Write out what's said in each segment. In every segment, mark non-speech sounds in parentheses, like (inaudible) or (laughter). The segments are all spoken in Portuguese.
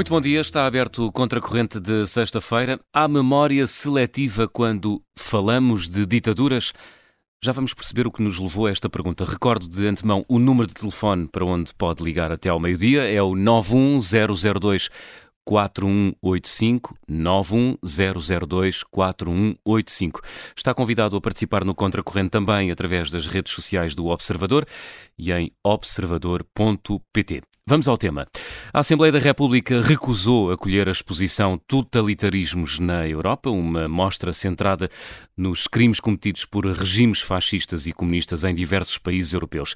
Muito bom dia, está aberto o Contracorrente de sexta-feira. Há memória seletiva quando falamos de ditaduras? Já vamos perceber o que nos levou a esta pergunta. Recordo de antemão o número de telefone para onde pode ligar até ao meio-dia, é o 91002 4185 91002 4185. Está convidado a participar no Contracorrente também através das redes sociais do Observador e em observador.pt. Vamos ao tema. A Assembleia da República recusou acolher a exposição Totalitarismos na Europa, uma mostra centrada nos crimes cometidos por regimes fascistas e comunistas em diversos países europeus.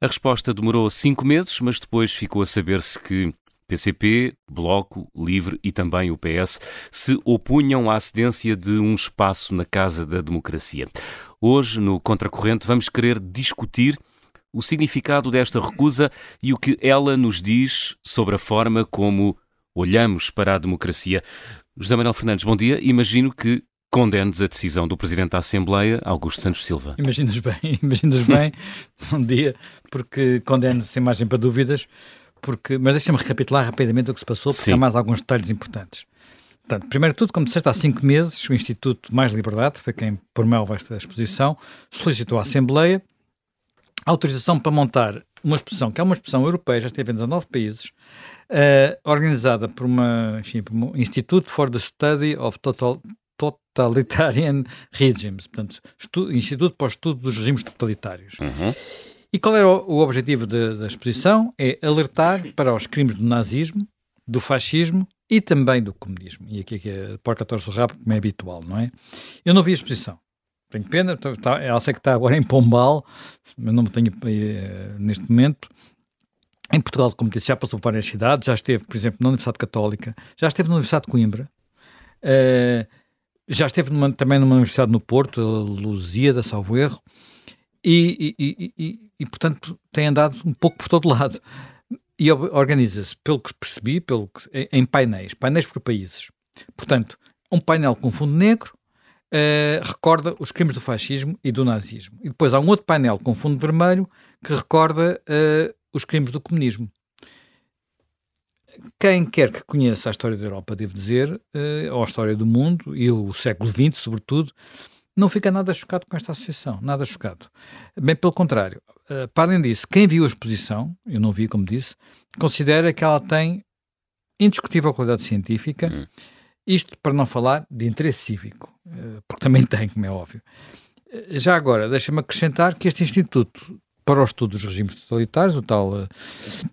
A resposta demorou cinco meses, mas depois ficou a saber-se que PCP, Bloco, Livre e também o PS se opunham à cedência de um espaço na Casa da Democracia. Hoje, no Contracorrente, vamos querer discutir o significado desta recusa e o que ela nos diz sobre a forma como olhamos para a democracia. José Manuel Fernandes, bom dia. Imagino que condenes a decisão do Presidente da Assembleia, Augusto Santos Silva. Imaginas bem, (laughs) imaginas bem, (laughs) bom dia, porque condeno sem margem para dúvidas, porque, mas deixa-me recapitular rapidamente o que se passou, porque Sim. há mais alguns detalhes importantes. Portanto, primeiro de tudo, como disseste, há cinco meses, o Instituto Mais Liberdade, foi quem promove esta exposição, solicitou à Assembleia autorização para montar uma exposição, que é uma exposição europeia, já esteve em 19 países, uh, organizada por, uma, enfim, por um Institute for the Study of Total, Totalitarian Regimes, portanto, Instituto para o Estudo dos Regimes Totalitários. Uhum. E qual era o, objetivo de, da exposição? É alertar para os crimes do nazismo, do fascismo e também do comunismo. E aqui, aqui é porca torce o rabo, como é habitual, não é? Eu não vi a exposição. Tenho pena, tá, ela sei que está agora em Pombal, mas não tenho uh, neste momento. Em Portugal, como disse, já passou por várias cidades, já esteve, por exemplo, na Universidade Católica, já esteve na Universidade de Coimbra, uh, já esteve numa, também numa universidade no Porto, Luzia da Salvo Erro, e, e, e, e, portanto tem andado um pouco por todo lado. E organiza-se, pelo que percebi, pelo que, em painéis, painéis por países. Portanto, um painel com fundo negro, uh, recorda os crimes do fascismo e do nazismo. E depois há um outro painel com fundo vermelho que recorda uh, os crimes do comunismo. Quem quer que conheça a história da Europa, devo dizer, uh, ou a história do mundo, e o século XX, sobretudo, não fica nada chocado com esta associação, nada chocado. Bem pelo contrário. Uh, para além disso, quem viu a exposição, eu não vi, como disse, considera que ela tem indiscutível qualidade científica, hum. isto para não falar de interesse cívico. Eh, porque também (laughs) tem, como é óbvio. Eh, já agora, deixa-me acrescentar que este Instituto para o Estudo dos Regimes Totalitários, o tal, uh,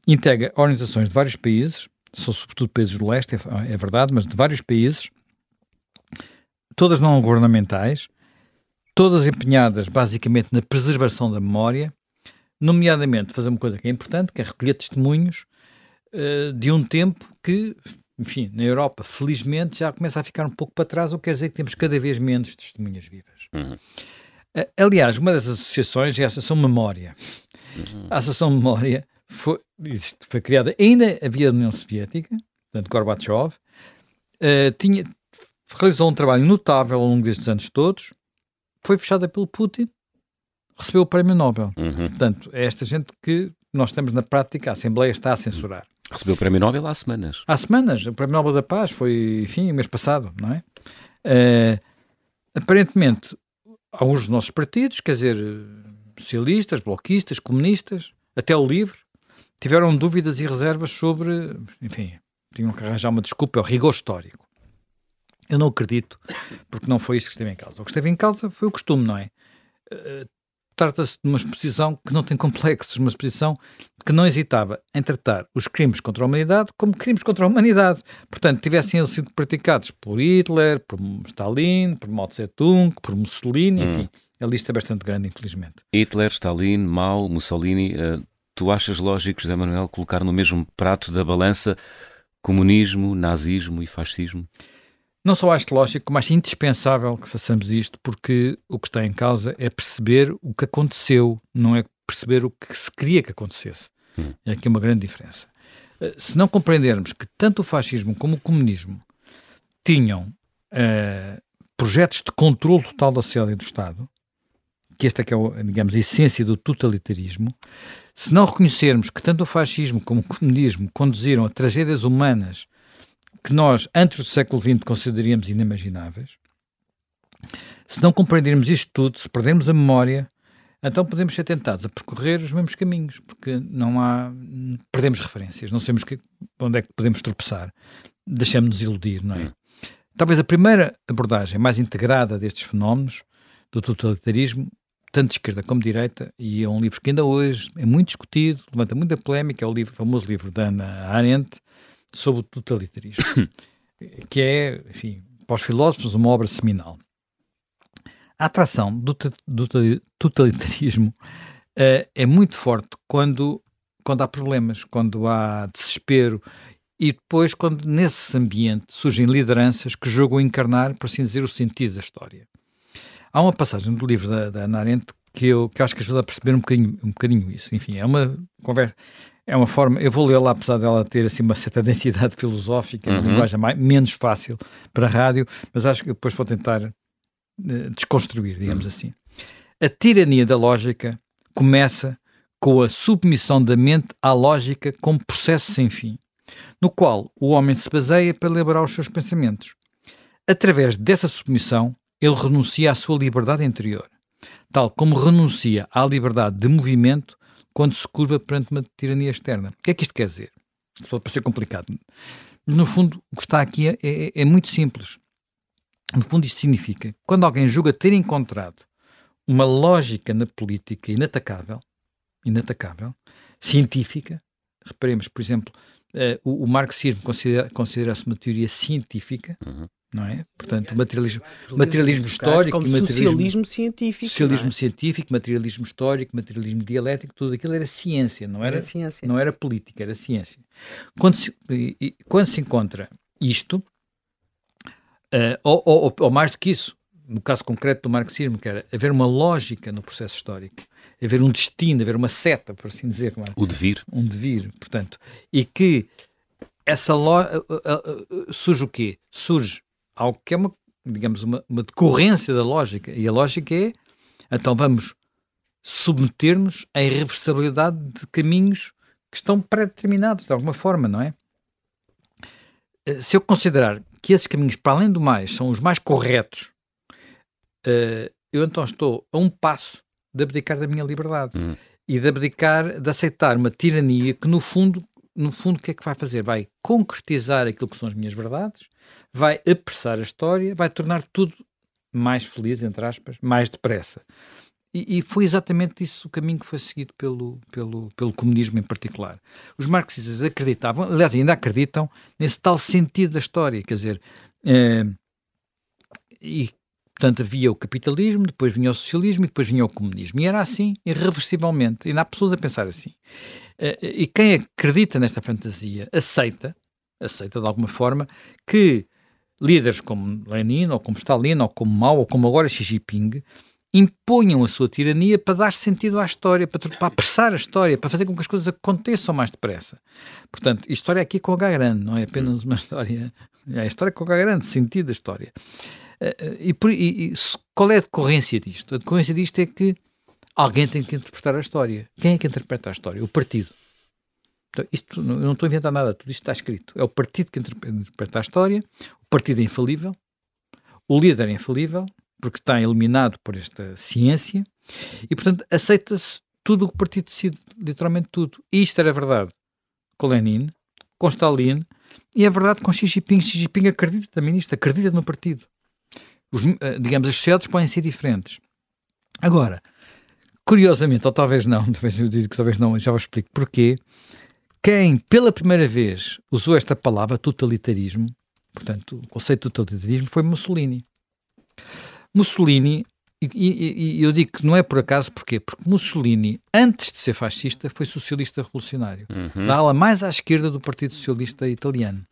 integra organizações de vários países, são sobretudo países do leste, é, é verdade, mas de vários países, todas não governamentais, todas empenhadas basicamente na preservação da memória, nomeadamente fazer uma coisa que é importante, que é recolher testemunhos uh, de um tempo que enfim, na Europa, felizmente, já começa a ficar um pouco para trás, o que quer dizer que temos cada vez menos testemunhas vivas. Uhum. Aliás, uma das associações é a Associação Memória. Uhum. A Associação Memória foi, foi criada, ainda havia a União Soviética, portanto, Gorbachev, uh, tinha, realizou um trabalho notável ao longo destes anos todos, foi fechada pelo Putin, recebeu o Prémio Nobel. Uhum. Portanto, é esta gente que nós estamos na prática, a Assembleia está a censurar. Recebeu o Prémio Nobel há semanas. Há semanas. O Prémio Nobel da Paz foi, enfim, mês passado, não é? Uh, aparentemente, alguns dos nossos partidos, quer dizer, socialistas, bloquistas, comunistas, até o LIVRE, tiveram dúvidas e reservas sobre, enfim, tinham que arranjar uma desculpa, é o rigor histórico. Eu não acredito, porque não foi isso que esteve em causa. O que esteve em causa foi o costume, não é? Uh, Trata-se de uma exposição que não tem complexos, uma exposição que não hesitava em tratar os crimes contra a humanidade como crimes contra a humanidade. Portanto, tivessem sido praticados por Hitler, por Stalin, por Mao Tse-tung, por Mussolini, hum. enfim, a lista é bastante grande, infelizmente. Hitler, Stalin, Mao, Mussolini, uh, tu achas lógico, José Manuel, colocar no mesmo prato da balança comunismo, nazismo e fascismo? Não só acho lógico, acho indispensável que façamos isto, porque o que está em causa é perceber o que aconteceu, não é perceber o que se queria que acontecesse. Hum. É aqui uma grande diferença. Eh, se não compreendermos que tanto o fascismo como o comunismo tinham uh, projetos de controle total da sociedade e do Estado, que esta é que é, digamos, a essência do totalitarismo, se não reconhecermos que tanto o fascismo como o comunismo conduziram a tragédias humanas que nós, antes do século XX, consideraríamos inimagináveis. Se não compreendermos isto tudo, se perdermos a memória, então podemos ser tentados a percorrer os mesmos caminhos, porque não há. perdemos referências, não sabemos que, onde é que podemos tropeçar, deixamos-nos iludir, não é? Hum. Talvez a primeira abordagem mais integrada destes fenómenos do totalitarismo, tanto de esquerda como de direita, e é um livro que ainda hoje é muito discutido, levanta muita polémica, é o, livro, famoso livro da Ana Arendt sobre o totalitarismo, (coughs) que é, enfim, para os filósofos, uma obra seminal. A atração do, do totalitarismo uh, é muito forte quando, quando há problemas, quando há desespero e depois quando nesse ambiente surgem lideranças que jogam encarnar, por assim dizer, o sentido da história. Há uma passagem do livro da, da Ana que eu que acho que ajuda a perceber um bocadinho, um bocadinho isso. Enfim, é uma conversa, é uma forma, eu vou lê-la apesar dela ter assim uma certa (laughs) densidade filosófica, uhum. uma linguagem mais, menos fácil para a rádio, mas acho que depois vou tentar desconstruir, digamos hum. assim. A tirania da lógica começa com a submissão da mente à lógica como processo sem fim, no qual o homem se baseia para elaborar os seus pensamentos. Através dessa submissão, ele renuncia à sua liberdade interior, tal como renuncia à liberdade de movimento quando se curva perante uma tirania externa. O que é que isto quer dizer? Isto pode parecer complicado. Mas, no fundo, o que está aqui é, é, é muito simples. No fundo, isto significa quando alguém julga ter encontrado uma lógica na política inatacável, inatacável, científica, reparemos, por exemplo, uh, o, o, marxismo considera-se considera uma teoria científica, uhum. Não é? Portanto, materialismo, materialismo histórico, como materialismo, socialismo científico, socialismo é? científico, materialismo histórico, materialismo dialético, tudo aquilo era ciência, não era, era ciência. não era política, era ciência. Quando se, quando se encontra isto, Uh, ou, ou, ou, mais do que isso, no caso concreto do marxismo, que era haver uma lógica no processo histórico, haver um destino, haver uma seta, por assim dizer. É? O devir. Um devir, portanto. E que essa lógica surge o quê? Surge algo que é uma, digamos, uma, uma decorrência da lógica. E a lógica é, então vamos submeter-nos à irreversibilidade de caminhos que estão pré-determinados, de alguma forma, não é? Eh, se eu considerar que esses caminhos, para além do mais, são os mais corretos, uh, eu então estou a um passo de abdicar da minha liberdade hum. e de abdicar, de aceitar uma tirania que, no fundo, no fundo, o que é que vai fazer? Vai concretizar aquilo que são as minhas verdades, vai apressar a história, vai tornar tudo mais feliz, entre aspas, mais depressa. E, e, foi exatamente isso o caminho que foi seguido pelo, pelo, pelo comunismo em particular. Os marxistas acreditavam, aliás, ainda acreditam nesse tal sentido da história, quer dizer, eh, e portanto havia o capitalismo, depois vinha o socialismo e depois vinha o comunismo. E era assim, irreversivelmente. Ainda há pessoas a pensar assim. Eh, e quem acredita nesta fantasia aceita, aceita de alguma forma, que líderes como Lenin, ou como Stalin, ou como Mao, ou como agora Xi Jinping, imponham a sua tirania para dar sentido à história, para, para apressar a história, para fazer com que as coisas aconteçam mais depressa. Portanto, a história aqui com H grande, não é apenas uma história, é a história com H grande, sentido da história. Eh, eh, e, e, e, qual é a decorrência disto? A decorrência disto é que alguém tem que interpretar a história. Quem é que interpreta a história? O partido. Então, isto, eu não estou a inventar nada, tudo isto está escrito. É o partido que interpreta a história, o partido é infalível, o líder é infalível, porque está eliminado por esta ciência, e portanto aceita-se tudo o que o partido decide, literalmente tudo. E isto era verdade com Lenin, com Stalin, e é verdade com Xi Jinping. Xi Jinping acredita também nisto, acredita no partido. Os, eh, digamos, as sociedades podem ser diferentes. Agora, curiosamente, ou talvez não, (laughs) talvez eu digo que talvez não, já vos explico porquê, quem pela primeira vez usou esta palavra totalitarismo, portanto, o conceito de totalitarismo foi Mussolini. Mussolini, e, e, e, eu digo que não é por acaso, porquê? Porque Mussolini, antes de ser fascista, foi socialista revolucionário, uhum. da ala mais à esquerda do Partido Socialista Italiano.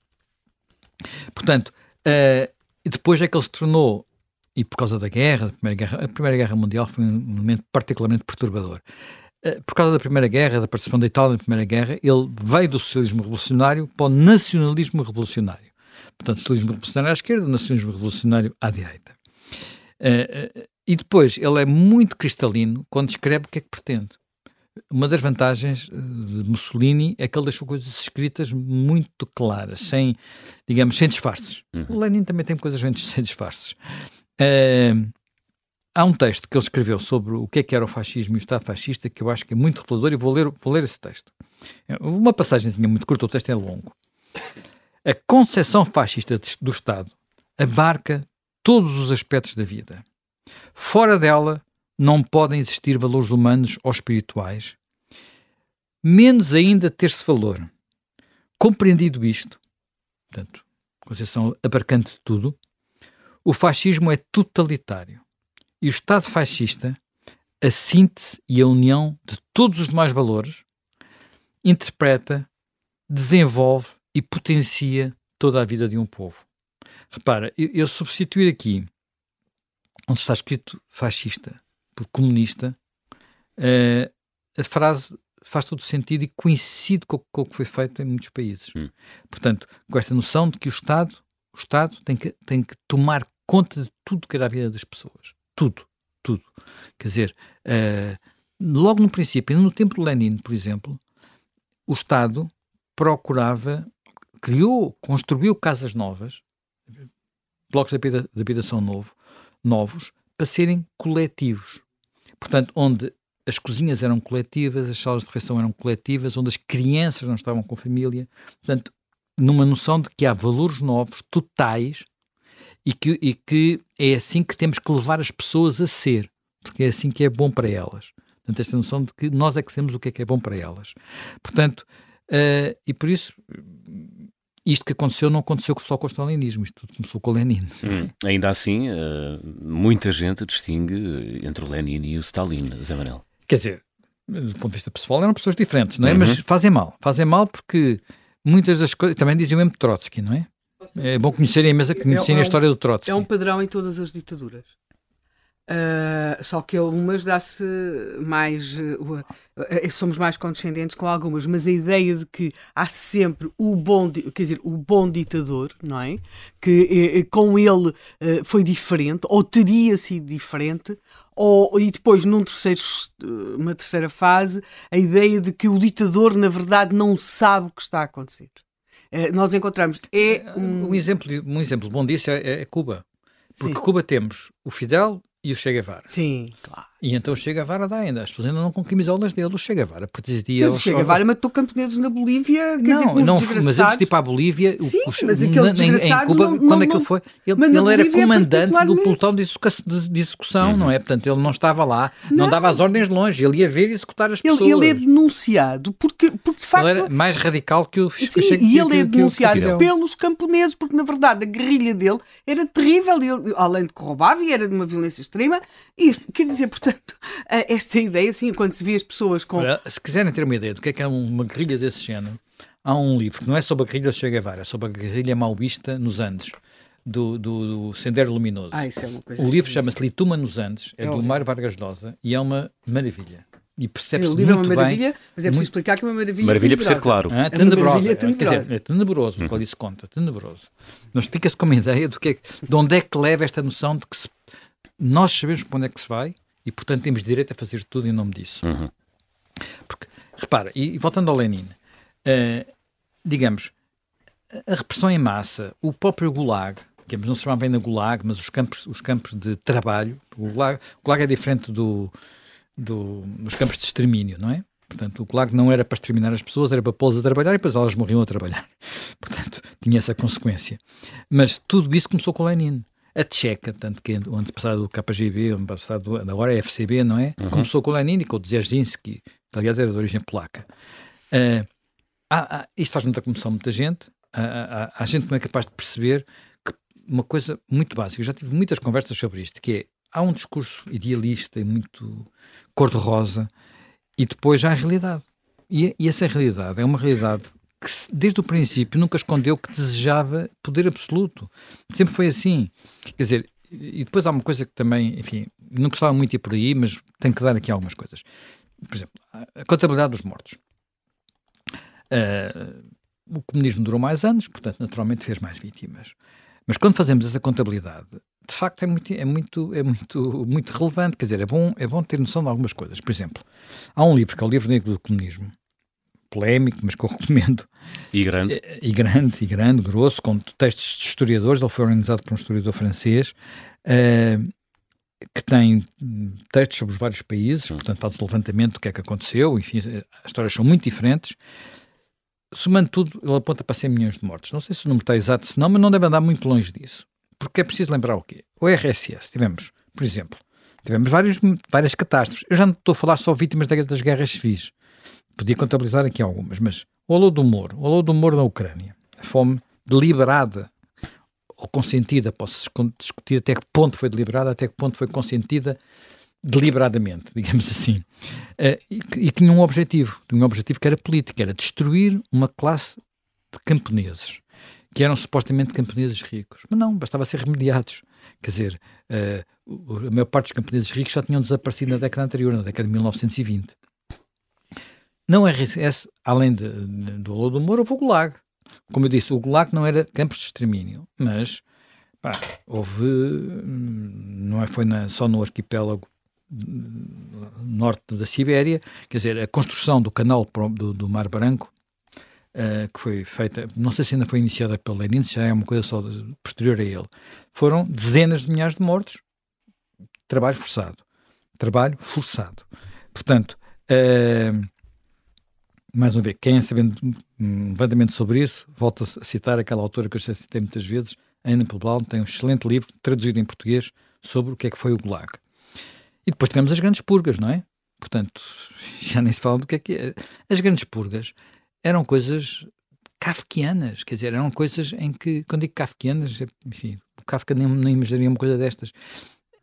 Portanto, uh, depois é que ele se tornou, e por causa da guerra, da Primeira Guerra, a Primeira Guerra Mundial foi um momento particularmente perturbador. Uh, por causa da Primeira Guerra, da participação da Itália na Primeira Guerra, ele veio do socialismo revolucionário para o nacionalismo revolucionário. Portanto, socialismo revolucionário à esquerda, nacionalismo revolucionário à direita. Uh, e depois, ele é muito cristalino quando descreve o que é que pretende. uma das vantagens de Mussolini é que ele deixou coisas escritas muito claras, sem, digamos, sem disfarces. Uhum. O Lenin também tem coisas (laughs) sem disfarces. Uh, há um texto que ele escreveu sobre o que é que era o fascismo e o Estado fascista que eu acho que é muito revelador e vou ler, vou ler esse texto. É uma passagemzinha muito curta, o texto é longo. A concepção fascista do Estado abarca todos os aspectos da vida. Fora dela não podem existir valores humanos ou espirituais, menos ainda ter-se valor. Compreendido isto, portanto, concepção abarcante de tudo, o fascismo é totalitário e o Estado fascista, a síntese e a união de todos os demais valores, interpreta, desenvolve e potencia toda a vida de um povo. Repara, eu, eu substituir aqui, onde está escrito fascista por comunista, uh, a frase faz todo sentido e coincide com, com, o que foi feito em muitos países. Hum. Portanto, com esta noção de que o Estado, o Estado tem que, tem que tomar conta de tudo que era a vida das pessoas. Tudo. Tudo. Quer dizer, uh, logo no princípio, no tempo de Lenin, por exemplo, o Estado procurava, criou, construiu casas novas, blocos de habitação novo, novos, para serem coletivos. Portanto, onde as cozinhas eram coletivas, as salas de refeição eram coletivas, onde as crianças não estavam com família. Portanto, numa noção de que há valores novos, totais, e que, e que é assim que temos que levar as pessoas a ser, porque é assim que é bom para elas. Portanto, esta noção de que nós é que sabemos o que é que é bom para elas. Portanto, uh, e por isso, isto que aconteceu não aconteceu só com o stalinismo, isto tudo começou com o Lenin. Hum, ainda assim, uh, muita gente distingue entre o Lenin e o Stalin, Zé Manel. Quer dizer, do ponto de vista pessoal, eram pessoas diferentes, não é? Uhum. Mas fazem mal. Fazem mal porque muitas das coisas. Também dizem o mesmo Trotsky, não é? É bom conhecerem a, mesa, conhecerem é, é, a história do Trotsky. É um padrão em todas as ditaduras. Uh, só que umas dá-se mais. Uh, uh, somos mais condescendentes com algumas, mas a ideia de que há sempre o bom, quer dizer, o bom ditador, não é? Que com ele foi diferente, ou teria sido diferente, ou, e depois, num terceiro, uma terceira fase, a ideia de que o ditador, na verdade, não sabe o que está a acontecer. Uh, nós encontramos. É um... um... exemplo, um exemplo bom disso é, é Cuba. Porque Sim. Cuba temos o Fidel e o Che Guevara. Sim, claro. E então o Che Guevara dá ainda. As pessoas ainda não com camisolas dele. O Che Guevara presidia... Mas o Che Guevara matou camponeses na Bolívia. Não, dizer, não mas antes de ir para a Bolívia... Sim, o, o, mas aqueles em, em Cuba, não, quando não, é que ele foi? Ele, ele era comandante do pelotão de, execução, uhum. não é? Portanto, ele não estava lá, não, não, dava as ordens de longe. Ele ia ver e executar as pessoas. Ele, ele é denunciado porque, porque de facto... Ele era mais radical que o... Sim, que, e ele que, é denunciado que pelos camponeses, porque na verdade a guerrilha dele era terrível. Ele, além de que roubava e era de uma violência extrema. E, quer dizer, portanto (laughs) esta ideia, assim, quando se vê as pessoas com. Olha, se quiserem ter uma ideia do que é que é uma guerrilha desse género, há um livro que não é sobre a guerrilha do Che Guevara, é sobre a guerrilha maoísta nos Andes. Do, do, do Sendero Luminoso. Ah, isso é uma coisa o livro chama-se Lituma nos Andes, é, é do Mário Vargas Llosa e é uma maravilha. E percebe-se muito bem. É uma maravilha, bem, mas é preciso muito... explicar que é uma maravilha. Maravilha por ser claro. Ah, tenebrosa. É tenebrosa. Quer dizer, é tenebroso, uhum. isso conta, tenebroso. Mas fica-se com uma ideia do que é, de onde é que leva esta noção de que se, nós sabemos para onde é que se vai e, portanto, temos direito a fazer tudo em nome disso. Uhum. Porque, repara, e, voltando ao Lenin, uh, digamos, a repressão em massa, o próprio Gulag, digamos, não se chamava ainda Gulag, mas os campos, os campos de trabalho, o Gulag, o Gulag é diferente do, do, dos campos de extermínio, não é? Portanto, o Gulag não era para exterminar as pessoas, era para pô-las a trabalhar e depois elas morriam a trabalhar. (laughs) Portanto, tinha essa consequência. Mas tudo isso começou com Lenin a Tcheca, tanto que o antepassado do KGB, o antepassado agora é FCB, não é? Uhum. Começou com Lenin e com o Dzerzhinsky, que aliás era de origem polaca. Uh, há, há, isto faz muita comoção muita gente. Há, há, gente que não é capaz de perceber que uma coisa muito básica, eu já tive muitas conversas sobre isto, que é, há um discurso idealista e muito cor-de-rosa e depois há a realidade. E, e essa realidade é uma realidade que desde o princípio nunca escondeu que desejava poder absoluto. Sempre foi assim. Quer dizer, e depois há uma coisa que também, enfim, não gostava muito de ir por aí, mas tenho que dar aqui algumas coisas. Por exemplo, a contabilidade dos mortos. Uh, o comunismo durou mais anos, portanto, naturalmente fez mais vítimas. Mas quando fazemos essa contabilidade, de facto é muito, é muito, é muito, muito relevante. Quer dizer, é bom, é bom ter noção de algumas coisas. Por exemplo, há um livro que é o Livro Negro do Comunismo, polémico, mas que eu recomendo. E grande. E, e grande, e grande, grosso, com textos de historiadores. Ele foi organizado por um historiador francês. Uh, que tem textos sobre os vários países, hum. portanto faz o levantamento do que é que aconteceu, enfim, as histórias são muito diferentes. Somando tudo, ele aponta para 100 milhões de mortos. Não sei se o número está exato, se não, mas não deve andar muito longe disso. Porque é preciso lembrar o quê? O RSS, tivemos, por exemplo, tivemos vários, várias catástrofes. Eu já não estou a falar só vítimas das guerras civis podia contabilizar aqui algumas, mas o Holodomor, o Holodomor na Ucrânia, a fome deliberada ou consentida, posso discutir até que ponto foi deliberada, até que ponto foi consentida deliberadamente, (laughs) digamos assim, uh, e, e tinha um objetivo, tinha um objetivo que era político, era destruir uma classe de camponeses, que eram supostamente camponeses ricos, mas não, bastava ser remediados. Quer dizer, uh, a maior parte dos camponeses ricos já tinham desaparecido na década anterior, na década de 1920. Não RSS, além de, do Holodomor, houve o Gulag. Como eu disse, o Gulag não era campos de extermínio, mas pá, houve, não é, foi na, só no arquipélago norte da Sibéria, quer dizer, a construção do canal do, do Mar Branco, uh, que foi feita, não sei se ainda foi iniciada pelo Lenin, se já é uma coisa só de, posterior a ele, foram dezenas de milhares de mortos, trabalho forçado. Trabalho forçado. Portanto, uh, mais uma vez, quem saber um levantamento sobre isso, volto a citar aquela autora que eu já citei muitas vezes, Ana Poblau, tem um excelente livro, traduzido em português, sobre o que é que foi o Gulag. E depois tivemos as grandes purgas, não é? Portanto, (laughs) já nem se fala do que é que é. As grandes purgas eram coisas kafkianas, quer dizer, eram coisas em que, quando digo kafkianas, enfim, o Kafka nem, nem imaginaria uma coisa destas.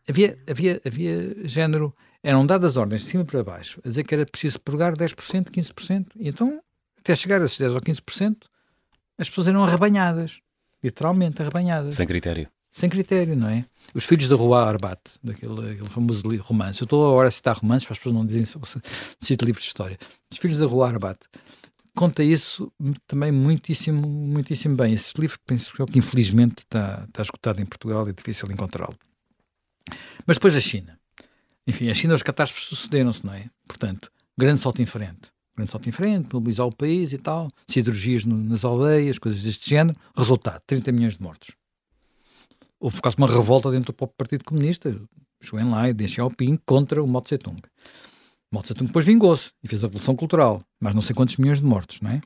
Havia, havia, havia género eram dadas ordens de cima para baixo, a dizer que era preciso purgar 10%, 15%, e então, até chegar a esses 10% ou 15%, as pessoas eram arrebanhadas, literalmente arrebanhadas. Sem critério. Sem critério, não é? Os filhos de Rua Arbat, daquele aquele famoso romance. Eu estou agora a citar romances, para as pessoas não dizem cito livros de história. Os filhos da Rua Arbat conta isso também muitíssimo, muitíssimo bem. Esse livro, penso que infelizmente está, está esgotado em Portugal e é difícil encontrá-lo. Mas depois a China. Enfim, as catástrofes sucederam-se, não é? Portanto, grande salto em frente. Grande salto em frente, mobilizar o país e tal, cirurgias no, nas aldeias, coisas deste género. Resultado, 30 milhões de mortos. Houve quase uma revolta dentro do próprio Partido Comunista, Zhou Enlai, Deng Xiaoping, contra o Mao Tse-Tung. Mao Tse-Tung depois vingou-se e fez a Revolução Cultural, mas não sei quantos milhões de mortos, não é?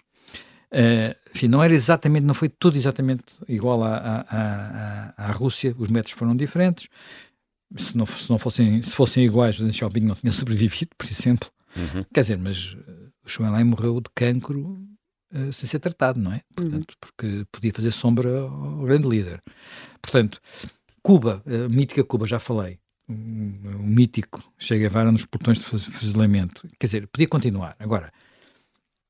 Uh, enfim, não era exatamente, não foi tudo exatamente igual à, à, à, à Rússia, os métodos foram diferentes, se não, se não fossem, se fossem iguais, o Deng Xiaoping não tinha sobrevivido, por exemplo. Uhum. Quer dizer, mas uh, o Xu Enlai morreu de cancro uh, sem ser tratado, não é? Portanto, uhum. porque podia fazer sombra ao grande líder. Portanto, Cuba, a mítica Cuba, já falei, o, o mítico Che Guevara nos portões de fuzilamento. Quer dizer, podia continuar. Agora,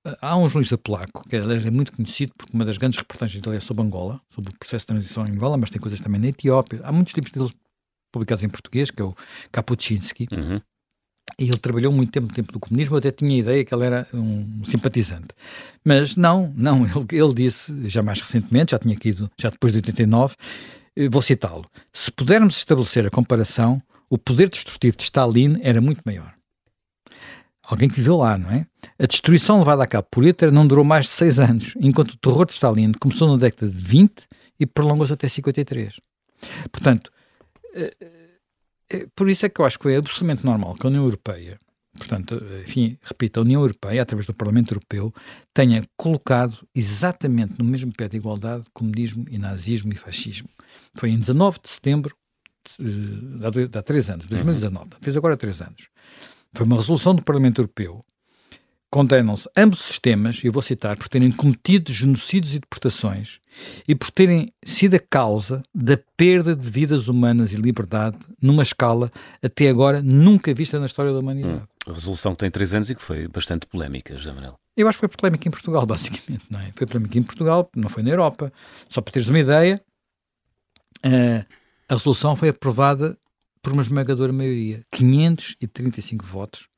uh, há um jornalista polaco, que aliás é muito conhecido porque uma das grandes reportagens dele é sobre Angola, sobre o processo de transição em Angola, mas tem coisas também na Etiópia. Há muitos livros deles publicados em português, que é o Kapuscinski. Uhum. E ele trabalhou muito tempo no tempo do comunismo, até tinha a ideia que ele era um simpatizante. Mas não, não, (laughs) ele, ele disse, já mais recentemente, já tinha ido, já depois de 89, eh, vou citá-lo, se pudermos estabelecer a comparação, o poder destrutivo de Stalin era muito maior. Alguém que viveu lá, não é? A destruição levada a cabo por Hitler não durou mais de seis anos, enquanto o terror de Stalin começou na década de 20 e prolongou-se até 53. Portanto, por isso é que eu acho que é absolutamente normal que a União Europeia, portanto, enfim, repito, a União Europeia, através do Parlamento Europeu, tenha colocado exatamente no mesmo pé de igualdade comunismo e nazismo e fascismo. Foi em 19 de setembro, de, há três anos, 2019, uhum. fez agora três anos. Foi uma resolução do Parlamento Europeu condenam-se ambos os sistemas, eu vou citar, por terem cometido genocídios e deportações e por terem sido a causa da perda de vidas humanas e liberdade numa escala até agora nunca vista na história da humanidade. Hum, a resolução tem três anos e que foi bastante polémica, José Manuel. Eu acho que foi polémica em Portugal, (laughs) basicamente, não é? Foi polémica em Portugal, não foi na Europa. Só para teres uma ideia, uh, a resolução foi aprovada por uma esmagadora maioria, 535 votos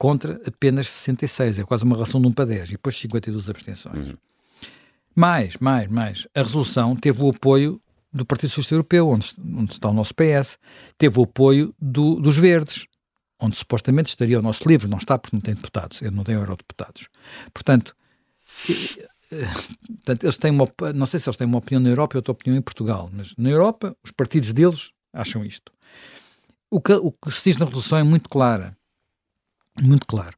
contra apenas 66, é quase uma relação de 1 para 10, e depois 52 abstenções. Uhum. Mais, mais, mais. A resolução teve o apoio do Partido Socialista Europeu, onde, onde está o nosso PS, teve o apoio do, dos Verdes, onde supostamente estaria o nosso livro, não está porque não tem deputados, ele não tem eurodeputados. Portanto, portanto, eles têm uma, não sei se eles têm uma opinião na Europa e outra opinião em Portugal, mas na Europa, os partidos deles acham isto. O que, o que se diz na resolução é muito clara, muito claro.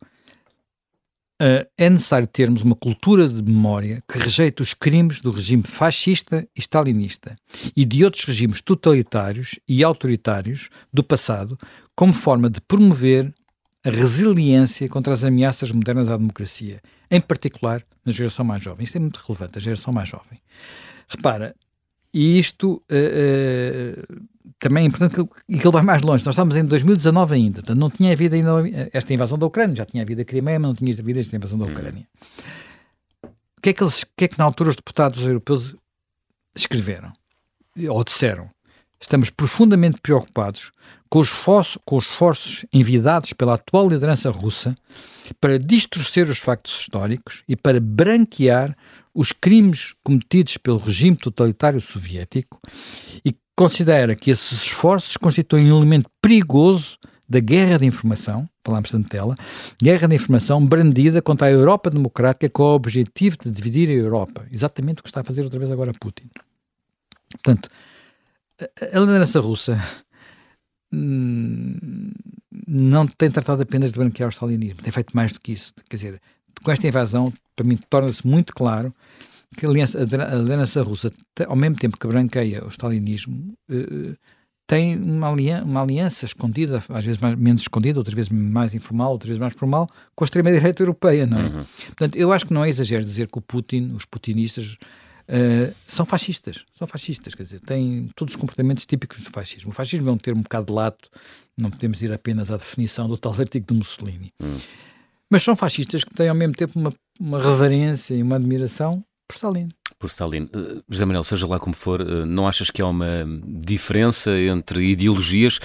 Uh, é necessário termos uma cultura de memória que rejeite os crimes do regime fascista e stalinista e de outros regimes totalitários e autoritários do passado, como forma de promover a resiliência contra as ameaças modernas à democracia, em particular na geração mais jovem. Isto é muito relevante, a geração mais jovem. Repara, e isto uh, uh, também é importante que, que ele vai mais longe. Nós estamos em 2019 ainda, portanto, não tinha havido ainda esta invasão da Ucrânia, já tinha havido a Crimeia, mas não tinha havido esta invasão da hum. Ucrânia. O que é que, eles, que, é que na altura os deputados europeus escreveram? Ou disseram? Estamos profundamente preocupados com os, com os esforços envidados pela atual liderança russa para distorcer os factos históricos e para branquear os crimes cometidos pelo regime totalitário soviético e considera que esses esforços constituem um elemento perigoso da guerra de informação, falámos tanto dela, guerra de informação brandida contra a Europa democrática com o objetivo de dividir a Europa. Exatamente o que está a fazer outra vez agora Putin. Portanto, a liderança russa hum, não tem tratado apenas de branquear o stalinismo, tem feito mais do que isso. Quer dizer, com esta invasão, para mim, torna-se muito claro que a liderança russa, ao mesmo tempo que branqueia o stalinismo, uh, tem uma, aliança, uma aliança escondida, às vezes mais, menos escondida, outras vezes mais informal, outras vezes mais formal, com a extrema-direita europeia, não é? Uhum. Portanto, eu acho que não é exagero dizer que o Putin, os putinistas, uh, são fascistas. São fascistas, quer dizer, têm todos os comportamentos típicos do fascismo. O fascismo é um termo um bocado de lato, não podemos ir apenas à definição do tal (laughs) artigo de Mussolini. Uhum. Mas são fascistas que têm ao mesmo tempo uma, uma reverência e uma admiração por Stalin. Por Stalin. Uh, José Manuel, seja lá como for, uh, não achas que há uma diferença entre ideologias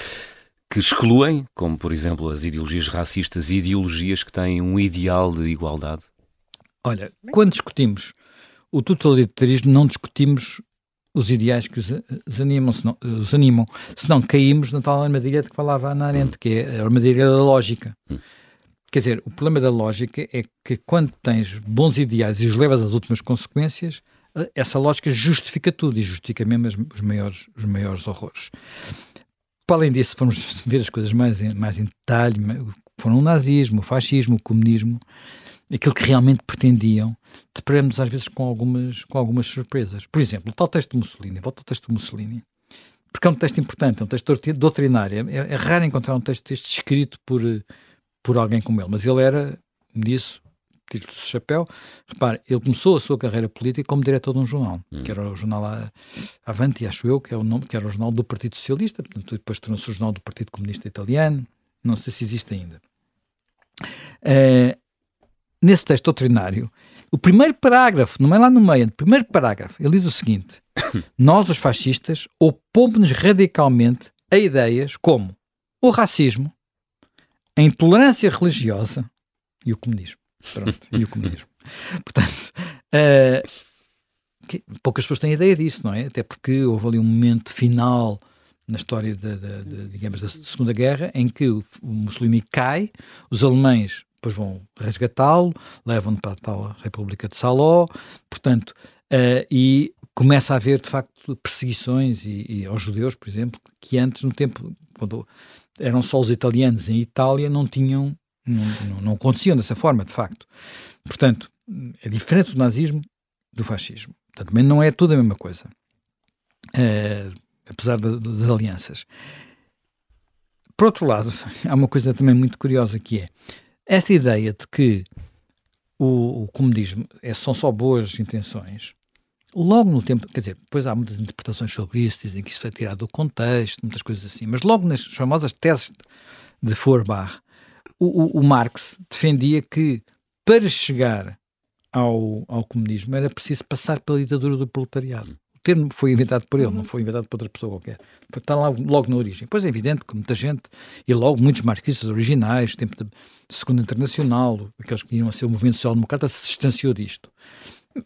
que excluem, como por exemplo as ideologias racistas e ideologias que têm um ideal de igualdade? Olha, quando discutimos o totalitarismo, não discutimos os ideais que os, os animam, senão, os animam, senão caímos na tal armadilha de que falava Ana Arendt, que é a armadilha da lógica. Hum. Quer dizer, o problema da lógica é que quando tens bons ideais e os levas às últimas consequências, eh, essa lógica justifica tudo e justifica mesmo os maiores, os maiores horrores. Para além disso, se formos (laughs) ver as coisas mais em, mais em detalhe, foram o nazismo, o fascismo, o comunismo, aquilo que realmente pretendiam, deparamos às vezes com algumas, com algumas surpresas. Por exemplo, o tal texto de Mussolini, volta ao texto de Mussolini, porque é um texto importante, é um texto doutrinário. É, é raro encontrar um texto deste escrito por por alguém como ele. Mas ele era, nisso, título de chapéu. Repare, ele começou a sua carreira política como diretor de um jornal, hum. que era o jornal Avanti, acho eu, que, é o nome, que era o jornal do Partido Socialista, portanto, depois tornou-se o jornal do Partido Comunista Italiano, não sei se existe ainda. Uh, nesse texto doutrinário, o primeiro parágrafo, não é lá no meio, o primeiro parágrafo, ele diz o seguinte: (coughs) Nós, os fascistas, opomos-nos radicalmente a ideias como o racismo, a intolerância religiosa e o comunismo. Pronto, e o comunismo. (laughs) Portanto, uh, que, poucas pessoas têm ideia disso, não é? Até porque houve ali um momento final na história de, de, digamos, da Segunda Guerra em que o, o Mussolini cai, os alemães depois vão resgatá-lo, levam-no para a tal República de Saló, portanto, uh, e começa a haver de facto perseguições e, e aos judeus, por exemplo, que antes, no tempo, quando eram só os italianos em Itália, não tinham, não, não, não aconteciam dessa forma, de facto. Portanto, é diferente do nazismo do fascismo. Portanto, também não é tudo a mesma coisa. É, apesar das alianças. Por outro lado, (laughs) há uma coisa também muito curiosa que é esta ideia de que o, o comunismo é, são só boas intenções logo no tempo, quer dizer, depois há muitas interpretações sobre isso, dizem que isso foi tirado do contexto, muitas coisas assim, mas logo nas famosas teses de Feuerbach, o, o, o Marx defendia que para chegar ao, ao comunismo era preciso passar pela ditadura do proletariado. O termo foi inventado por ele, não foi inventado por outra pessoa qualquer. Está logo, logo na origem. Pois é evidente que muita gente, e logo muitos marxistas originais, tempo de Segunda Internacional, aqueles que iam a ser o movimento social-democrata, se distanciou disto.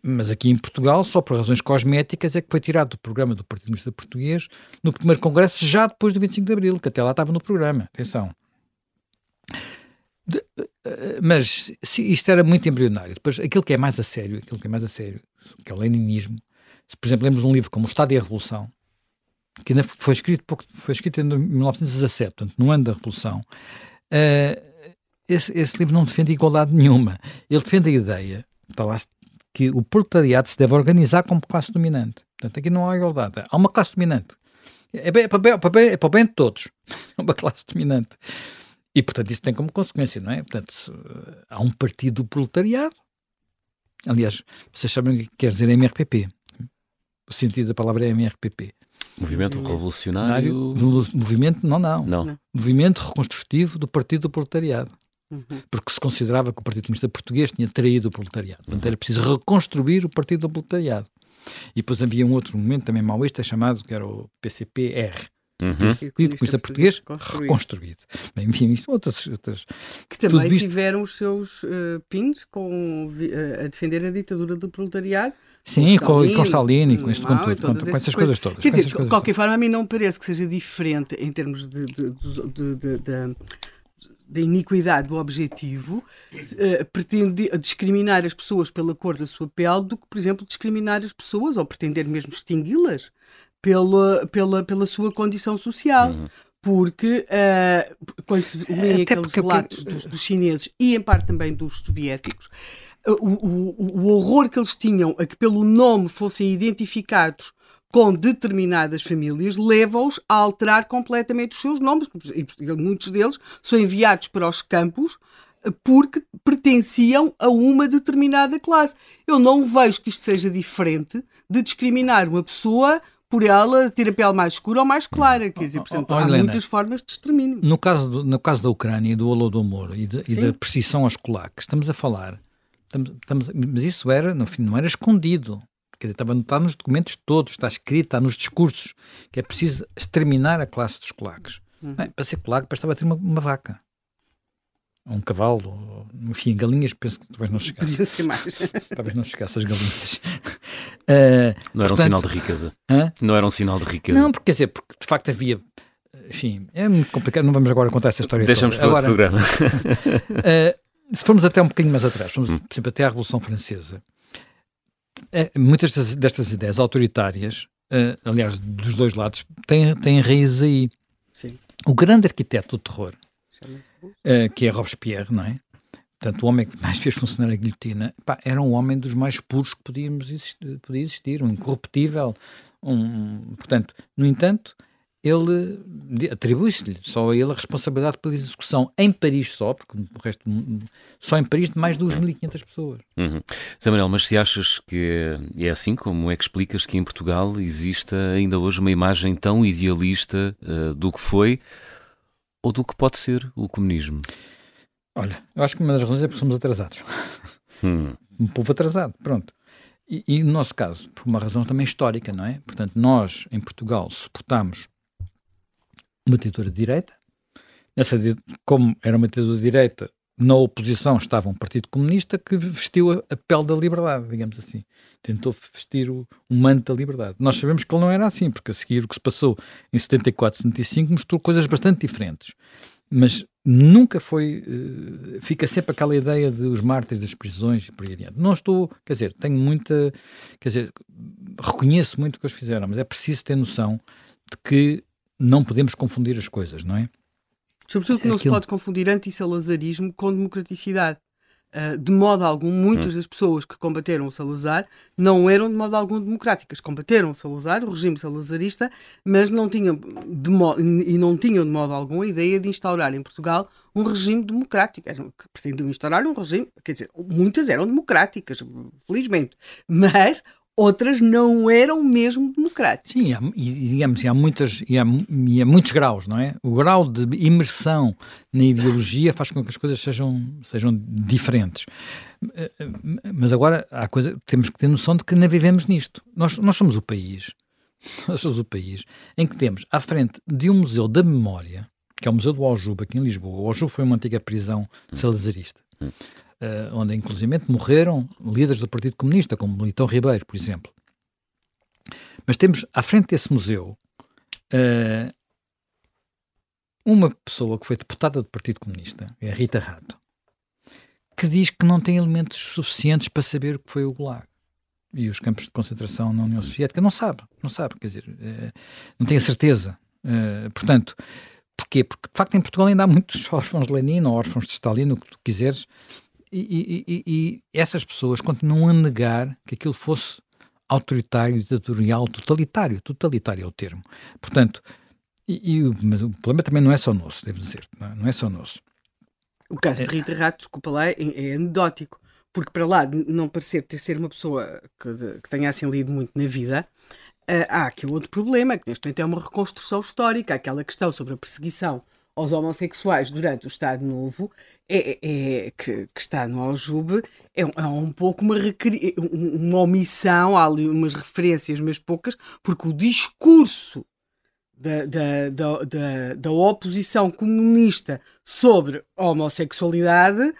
Mas aqui em Portugal, só por razões cosméticas, é que foi tirado do programa do Partido Comunista Português no primeiro congresso, já depois do 25 de Abril, que até lá estava no programa. Atenção. De, eh, mas se isto era muito embrionário. Depois, aquilo que é mais a sério, aquilo que é mais a sério, que é o leninismo, se, por exemplo, lemos um livro como O Estado e a Revolução, que ainda foi escrito, foi escrito em 1917, portanto, no ano da Revolução, uh, esse, esse, livro não defende igualdade nenhuma. Ele defende a ideia, está lá, que o proletariado se deve organizar como classe dominante. Portanto, aqui não há igualdade. Há uma classe dominante. É, é, para, bem, é, para, bem, é para o bem de todos. (laughs) É uma classe dominante. E, portanto, isso tem como consequência, não é? Portanto, se, há um partido do proletariado. Aliás, vocês sabem o que quer dizer MRPP. O sentido da palavra é MRPP. Movimento Revolucionário. Do movimento, não, não, não. Movimento Reconstrutivo do Partido do Proletariado. Uhum. Porque se considerava que o Partido Comunista Português tinha traído o proletariado. Portanto, era preciso reconstruir o Partido do Proletariado. E depois havia um outro movimento também maoísta chamado, que era o PCPR, Uhum. Partido Comunista Português construído. reconstruído. Bem, enfim, isto outras, outras. Que também isto... tiveram os seus uh, pins com, uh, a defender a ditadura do proletariado. Sim, com, com Stalin e com isto, com, tudo, com, com essas coisas todas. Quer dizer, de qualquer forma, a mim não parece que seja diferente em termos de, de, de, da iniquidade do objetivo, uh, pretende discriminar as pessoas pela cor da sua pele do que, por exemplo, discriminar as pessoas ou pretender mesmo extingui-las pela, pela, pela sua condição social. Uhum. Porque uh, quando se lê aqueles relatos dos, dos, chineses e em parte também dos soviéticos, o, o, o horror que eles tinham a que pelo nome fossem identificados com determinadas famílias leva-os a alterar completamente os seus nomes. E muitos deles são enviados para os campos eh, porque pertenciam a uma determinada classe. Eu não vejo que isto seja diferente de discriminar uma pessoa por ela ter a pele mais escura ou mais clara. Quer dizer, portanto, oh, oh, há Helena, muitas formas de extermínio. No caso, do, no caso da Ucrânia, do Holodomor e, de, e da perseguição aos colacos, estamos a falar, estamos, estamos, mas isso era, no fim, não era escondido. Quer dizer, estava, está nos documentos todos, está escrito, está nos discursos, que é preciso exterminar a classe dos colacos. Uhum. para ser colaco, bastava ter uma, uma vaca. Um cavalo, enfim, galinhas, penso que talvez não chegasse. Podia ser mais. talvez não chegasse as galinhas. Uh, (laughs) não era portanto, um sinal de riqueza. Hã? Não era um sinal de riqueza. Não, porque quer dizer, porque de facto havia. Enfim, é muito complicado, não vamos agora contar essa história. Deixamos para agora, outro programa. uh, (laughs) se formos até um bocadinho mais atrás, formos, hum. por exemplo, até à Revolução Francesa, é, muitas destas, destas, ideias autoritárias, uh, aliás, dos dois lados, têm, têm raízes aí. Sim. O grande arquiteto do terror, uh, que é Robespierre, não é? Portanto, o homem que mais fez funcionar a guilhotina pá, era um homem dos mais puros que podíamos existir, podia existir, um incorruptível. Um, portanto, no entanto, ele atribui-se-lhe só a ele a responsabilidade pela execução em Paris só, porque o resto só em Paris de mais de 2.500 pessoas. Uhum. Zé Manuel, mas se achas que é assim, como é que explicas que em Portugal exista ainda hoje uma imagem tão idealista uh, do que foi ou do que pode ser o comunismo? Olha, eu acho que uma das razões é porque somos atrasados. (laughs) Hum. Um povo atrasado, pronto. E, e, no nosso caso, por uma razão também histórica, não é? Portanto, nós, em Portugal, suportamos uma ditadura de direita. Nessa, como era uma ditadura de direita, na oposição estava um Partido Comunista que vestiu a, a pele da liberdade, digamos assim. Tentou vestir o, o, manto da liberdade. Nós sabemos que ele não era assim, porque a seguir o que se passou em 74, 75 mostrou coisas bastante diferentes. Mas nunca foi. Uh, fica sempre aquela ideia de os mártires das prisões e por aí adiante. Não estou. Quer dizer, tenho muita. Quer dizer, reconheço muito o que eles fizeram, mas é preciso ter noção de que não podemos confundir as coisas, não é? Sobretudo que não Aquilo... se pode confundir anti-salazarismo com democraticidade. Uh, de modo algum, muitas hum. das pessoas que combateram o Salazar não eram de modo algum democráticas. Combateram o Salazar, o regime salazarista, mas não tinham de modo, e não tinham de modo algum a ideia de instaurar em Portugal um regime democrático. Eram, pretendiam instaurar um regime, quer dizer, muitas eram democráticas, felizmente, mas outras não eram mesmo democráticas. Sim, e, digamos, e há, muitas, e há, e há muitos graus, não é? O grau de imersão na ideologia faz com que as coisas sejam, sejam diferentes. Eh, eh, mas agora há coisa, temos que ter noção de que não vivemos nisto. Nós, nós somos o país, (laughs) nós somos o país em que temos à frente de um museu da memória, que é o Museu do Aljuba, aqui em Lisboa. O Aljuba foi uma antiga prisão salazarista. Uh, onde inclusive morreram líderes do Partido Comunista, como Militão Ribeiro, por exemplo. Mas temos à frente desse museu uh, uma pessoa que foi deputada do Partido Comunista, é Rita Rato, que diz que não tem elementos suficientes para saber o que foi o Gulag e os campos de concentração na União Soviética. Não sabe, não sabe, quer dizer, uh, não tem a certeza. Portanto, porquê? Porque de facto em Portugal ainda há muitos (laughs) órfãos de Lenin ou órfãos de Stalin, o que tu quiseres, e, e, e, essas pessoas continuam a negar que aquilo fosse autoritário, ditatorial, totalitário. Totalitário é o termo. Portanto, e, mas o problema também não é só nosso, devo dizer, não é, não é só nosso. O caso de Rita Rato, desculpa lá, é, é anedótico, porque para lá de não parecer ter ser uma pessoa que, que tenha assim lido muito na vida, uh, há aqui outro problema, que neste momento é uma reconstrução histórica, aquela questão sobre a perseguição aos homossexuais durante o Estado Novo, é, é que, que, está no Aljube, é, é um pouco uma, uma omissão, há ali umas referências, mas poucas, porque o discurso da, da, da, da, oposição comunista sobre a homossexualidade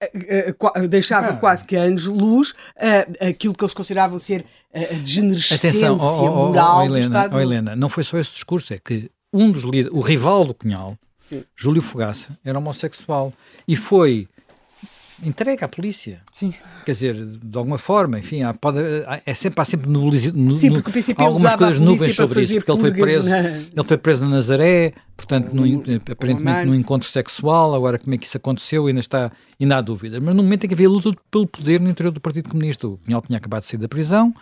eh, eh, deixava ah. quase que a anos-luz uh, aquilo que eles consideravam ser a degenerescência Atenção, oh, oh, moral oh, Helena, do Estado. Oh, Helena, não foi só esse discurso, é que um dos líderes, o rival do Cunhal, Sim. Júlio Fogaça, era homossexual e foi entregue à polícia. Sim. Quer dizer, de alguma forma, enfim, há, pode, há, é sempre, há sempre no, Sim, porque o PCP algumas coisas nuvens sobre isso, porque ele foi preso, na... ele foi preso na Nazaré, portanto, no, aparentemente num encontro sexual, agora como é que isso aconteceu ainda está, ainda há dúvidas. Mas no momento em que havia luta pelo poder no interior do Partido Comunista, o Pinhal tinha acabado de sair da prisão,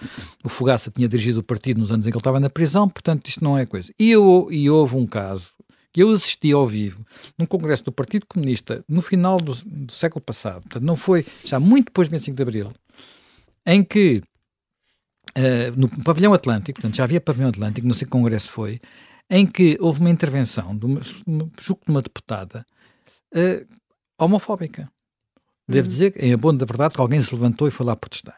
o Fogaça tinha dirigido o partido nos anos em que ele estava na prisão, portanto isto não é coisa. E, eu, e houve um caso que eu assisti ao vivo num congresso do Partido Comunista no final do, do século passado, portanto, não foi já muito depois do 25 de Abril, em que uh, no pavilhão Atlântico, portanto já havia pavilhão Atlântico, não sei que congresso foi, em que houve uma intervenção de uma, de uma deputada uh, homofóbica. Devo uhum. dizer, em abono da verdade, que alguém se levantou e foi lá protestar.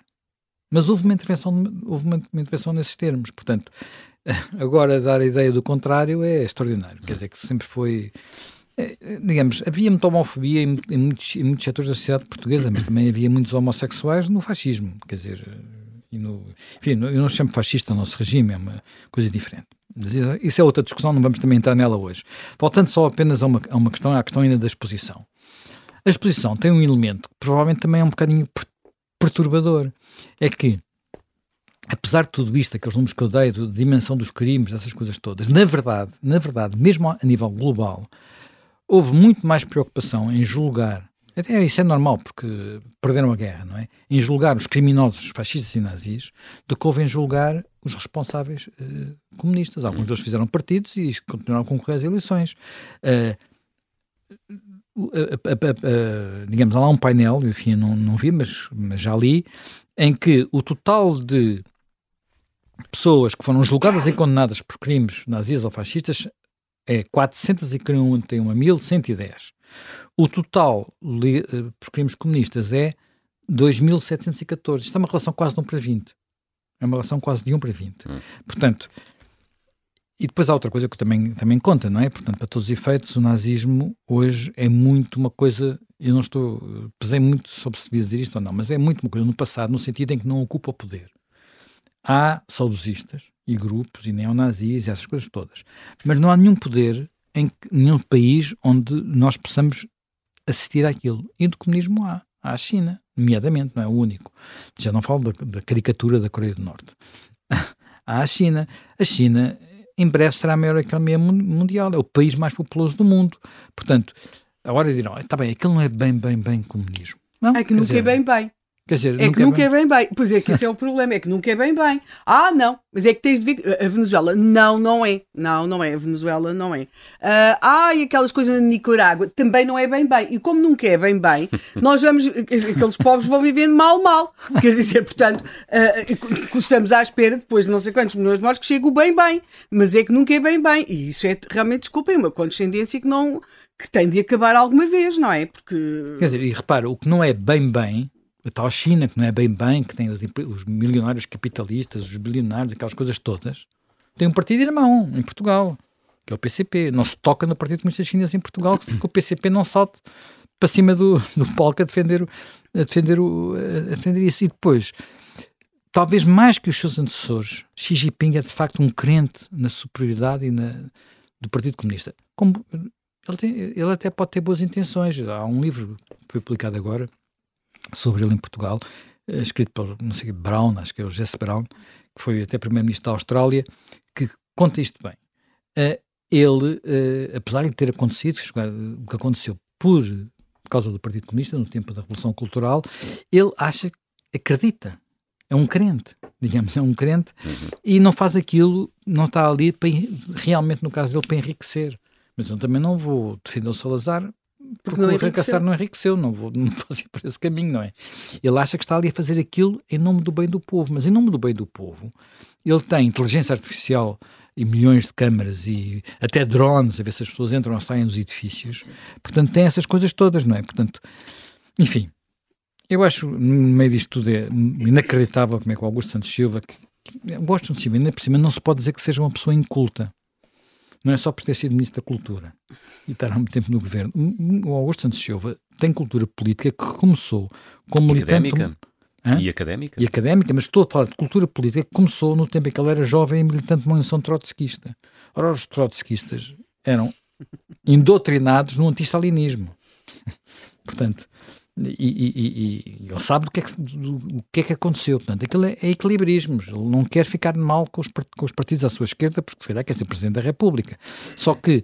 Mas houve uma intervenção, houve uma, uma intervenção nesses termos. Portanto, (laughs) Agora, dar a ideia do contrário é extraordinário. Quer dizer, que sempre foi. É, digamos, havia muita homofobia em, em, muitos, em muitos setores da sociedade portuguesa, mas também havia muitos homossexuais no fascismo. Quer dizer, e no, enfim, eu não chamo fascista o nosso regime, é uma coisa diferente. Mas isso é outra discussão, não vamos também entrar nela hoje. Voltando só apenas a uma, a uma questão, à questão ainda da exposição. A exposição tem um elemento que provavelmente também é um bocadinho perturbador. É que apesar de tudo isto, aqueles números que eu dei, de dimensão dos crimes, essas coisas todas, na verdade, na verdade, mesmo a nível global, houve muito mais preocupação em julgar, até isso é normal, porque perderam a guerra, não é? Em julgar os criminosos fascistas e nazis, do que houve em julgar os responsáveis uh, comunistas. Alguns deles fizeram partidos e continuaram a concorrer às eleições. Uh, digamos, há lá um painel, enfim, não, não vi, mas, mas já li, em que o total de pessoas que foram julgadas e condenadas por crimes nazis ou fascistas é 441.110. O total li, uh, por crimes comunistas é 2.714. Isto é uma relação quase de 1 para 20. É uma relação quase de 1 para 20. Hum. Portanto, e depois há outra coisa que também, também conta, não é? Portanto, para todos os efeitos, o nazismo hoje é muito uma coisa. Eu não estou. Pesei muito sobre se devia dizer isto ou não, mas é muito uma coisa no passado, no sentido em que não ocupa o poder há saudosistas e grupos e neonazis e essas coisas todas. Mas não há nenhum poder em nenhum país onde nós possamos assistir àquilo. E do comunismo há. Há a China, nomeadamente, não é o único. Já não falo da, da caricatura da Coreia do Norte. (laughs) há a China. A China, em breve, será a maior economia mundial. É o país mais populoso do mundo. Portanto, agora dirão, está bem, aquilo não é bem, bem, bem comunismo. Não, é que nunca é bem, bem. Quer dizer, é que nunca é bem bem. Pois é que esse é o problema, é que nunca é bem bem. Ah, não, mas é que tens de ver. A Venezuela, não, não é. Não, não é. A Venezuela não é. Uh, ah, e aquelas coisas na Nicarágua também não é bem bem. E como nunca é bem bem, (laughs) nós vamos. Aqueles povos vão vivendo mal, mal. Quer dizer, portanto, uh, estamos à espera, depois de não sei quantos milhões de mortes, que chegue o bem bem. Mas é que nunca é bem bem. E isso é realmente, desculpem, uma condescendência que não. que tem de acabar alguma vez, não é? Porque. Quer dizer, e repara, o que não é bem bem a tal China, que não é bem bem, que tem os, os milionários capitalistas, os bilionários, aquelas coisas todas, tem um partido irmão em Portugal, que é o PCP. Não se toca no Partido Comunista Chinês em Portugal, que o PCP não salte para cima do, do palco a defender a defender, o, a defender isso. E depois, talvez mais que os seus antecessores, Xi Jinping é de facto um crente na superioridade e na, do Partido Comunista. Como, ele, tem, ele até pode ter boas intenções. Há um livro que foi publicado agora sobre ele em Portugal, eh, escrito por, não sei, Brown, acho que é o Jesse Brown, que foi até primeiro-ministro da Austrália, que conta isto bem. Uh, ele, uh, apesar de ter acontecido, o que aconteceu por, por causa do Partido Comunista, no tempo da Revolução Cultural, ele acha, acredita, é um crente, digamos, é um crente, uhum. e não faz aquilo, não está ali para, realmente, no caso dele, para enriquecer. Mas eu também não vou defender o Salazar porque não o arregaçar não enriqueceu, não vou, (laughs) não vou ir por esse caminho, não é? Ele acha que está ali a fazer aquilo em nome do bem do povo, mas em nome do bem do povo, ele tem inteligência artificial e milhões de câmaras e até drones a ver se as pessoas entram ou saem dos edifícios. Portanto, tem essas coisas todas, não é? Portanto, enfim, eu acho, no meio disto tudo, é inacreditável como é que o Augusto Santos Silva, que, que, gosto de cima, ainda por cima, não se pode dizer que seja uma pessoa inculta. Não é só por ter sido Ministro da Cultura e estar há muito tempo no governo. O Augusto Santos Silva tem cultura política que começou como militante. Académica. Hã? E académica. E académica, mas estou a falar de cultura política que começou no tempo em que ele era jovem e militante de uma união trotskista. Ora, os trotskistas eram indoutrinados no anti-stalinismo. (laughs) Portanto, e, e, e, ele sabe do que, é que, do, o que é que aconteceu. Portanto, aquilo é, é equilibrismos. Ele não quer ficar mal com os, com os partidos à sua esquerda, porque se calhar quer ser Presidente da República. Só que,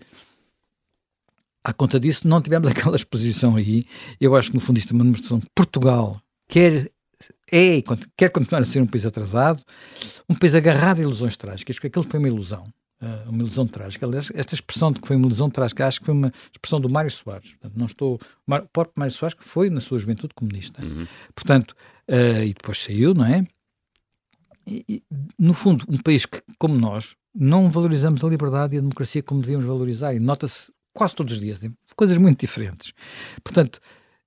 à conta disso, não tivemos (laughs) aquela exposição aí. Eu acho que, no fundo, isto é uma demonstração. Portugal quer é, quer continuar a ser um país atrasado, um país agarrado a ilusões trágicas, porque aquilo foi uma ilusão, eh, uma ilusão trágica. Aliás, esta expressão de que foi uma ilusão trágica, acho que foi uma expressão do Mário Soares. Portanto, não estou, o próprio Mário Soares, que foi na sua juventude comunista. Uhum. Portanto, uh, e depois saiu, não é? E, e, no fundo, um país que, como nós, não valorizamos a liberdade e a democracia como devíamos valorizar, e nota-se quase todos os dias, coisas muito diferentes. Portanto,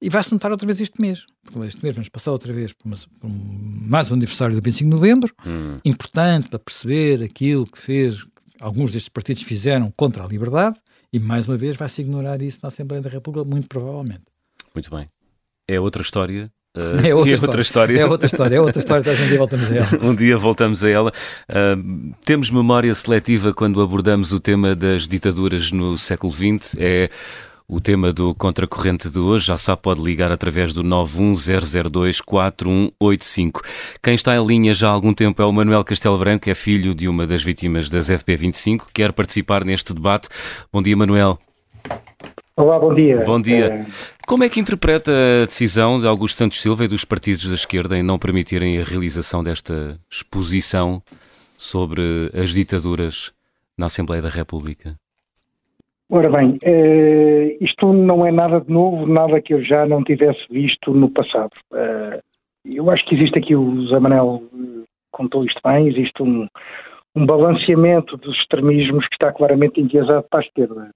e vai-se notar outra vez este mês. Porque este mês vamos passar outra vez por, uma, por mais um aniversário do 25 de novembro, hum. importante para perceber aquilo que fez, alguns destes partidos fizeram contra a liberdade, e mais uma vez vai-se ignorar isso na Assembleia da República, muito provavelmente. Muito bem. É outra história Uh, (laughs) é, outra, é outra história. É outra história, é outra história, (laughs) um dia voltamos a ela. um dia voltamos a ela. Uh, temos memória seletiva quando abordamos o tema das ditaduras no século XX. É o tema do Contracorrente de hoje. Já sabe, pode ligar através do 910024185. Quem está em linha já há algum tempo é o Manuel Castelo Branco, é filho de uma das vítimas das FP25, quer participar neste debate. Bom dia, Manuel. Olá, bom dia. Bom dia. É... Como é que interpreta a decisão de Augusto Santos Silva e dos partidos da esquerda em não permitirem a realização desta exposição sobre as ditaduras na Assembleia da República? Ora bem, uh, isto não é nada de novo, nada que eu já não tivesse visto no passado. Uh, eu acho que existe aqui, o Zé Manel eh, contou isto bem, existe um, um balanceamento dos extremismos que está claramente enviesado para a esquerda.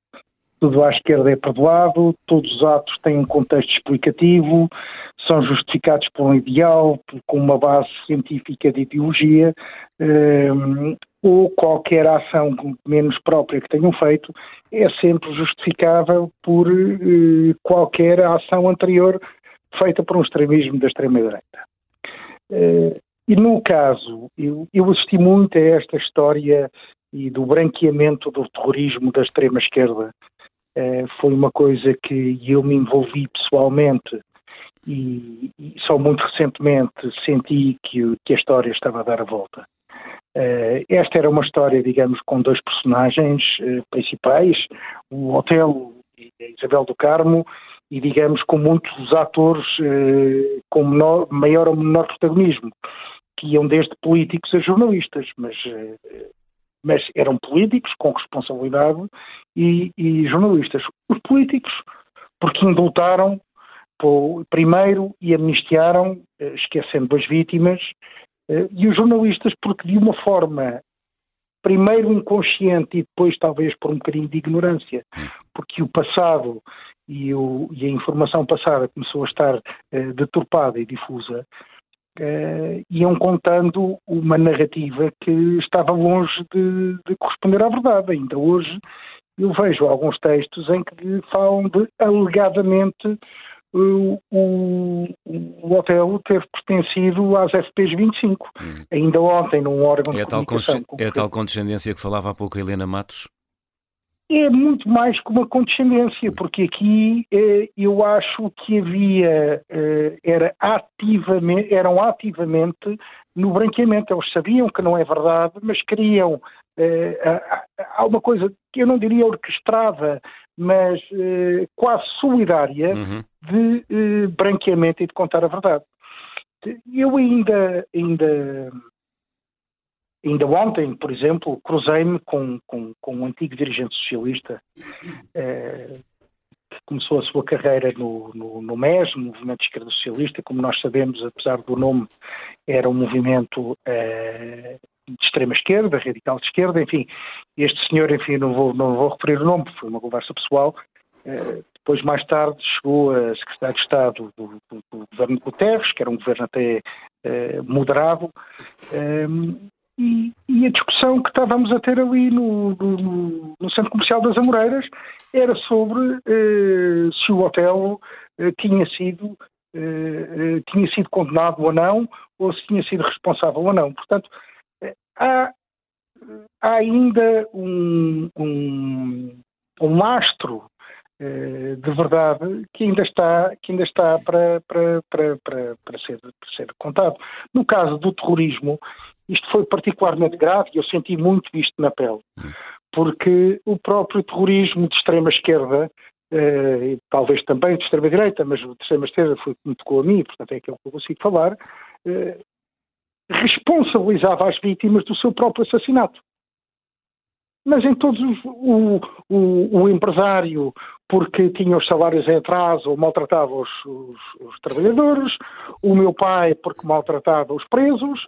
Tudo à esquerda é perdoado, todos os atos têm um contexto explicativo, são justificados por um ideal, com uma base científica de ideologia, ou qualquer ação menos própria que tenham feito é sempre justificável por eh, qualquer ação anterior feita por um extremismo da extrema-direita. Eh, e no caso, eu, eu assisti muito a esta história e do branqueamento do terrorismo da extrema-esquerda. Eh, foi uma coisa que eu me envolvi pessoalmente e, e só muito recentemente senti que, que a história estava a dar a volta. Uh, esta era uma história, digamos, com dois personagens uh, principais, o Otelo e a Isabel do Carmo, e, digamos, com muitos atores uh, com menor, maior ou menor protagonismo, que iam desde políticos a jornalistas, mas, mas eram políticos com responsabilidade e, e jornalistas. Os políticos, porque indultaram primeiro e amnistiaram, esquecendo as vítimas, eh, e os jornalistas, porque de uma forma primeiro inconsciente e depois talvez por um bocadinho de ignorância, porque o passado e, o, e a informação passada começou a estar uh, deturpada e difusa, uh, iam contando uma narrativa que estava longe de, de, corresponder à verdade. Ainda hoje eu vejo alguns textos em que falam de alegadamente o, o, hotel teve pertencido às FPs 25. Hum. Ainda ontem, num órgão é de comunicação... Tal é a tal condescendência que falava há pouco a Helena Matos? É muito mais que uma condescendência, porque aqui eh, eu acho que havia, eh, era ativamente, eram ativamente no branqueamento. Eles sabiam que não é verdade, mas queriam. Eh, há uma coisa que eu não diria orquestrada, mas quase solidária uhum. de branqueamento e de contar a verdade. Eu ainda, ainda Ainda ontem, por exemplo, cruzei-me com, com, com, um antigo dirigente socialista eh, que começou a sua carreira no, no, no MES, no Movimento de Esquerda Socialista. Como nós sabemos, apesar do nome, era um movimento eh, de extrema esquerda, radical de esquerda, enfim. Este senhor, enfim, não vou, não vou referir o nome, foi uma conversa pessoal. Eh, depois, mais tarde, chegou a secretário de Estado do, do, do governo Guterres, que era um governo até eh, moderado, e, e, a discussão que estávamos a ter ali no, no, no Centro Comercial das Amoreiras era sobre eh, se o hotel eh, tinha sido eh, eh tinha sido condenado ou não, ou se tinha sido responsável ou não. Portanto, eh, há, há ainda um, um, um lastro de verdade que ainda está, que ainda está para, para, para, para, para, ser, para ser contado. No caso do terrorismo, isto foi particularmente grave e eu senti muito isto na pele, porque o próprio terrorismo de extrema-esquerda, eh, talvez também de extrema-direita, mas o de extrema-esquerda foi que me tocou a mim, portanto é aquilo que eu consigo falar, eh, responsabilizava as vítimas do seu próprio assassinato. Mas em todos os, o, o, o, empresário, porque tinha os salários em atraso ou maltratava os, os, os trabalhadores, o meu pai porque maltratava os presos,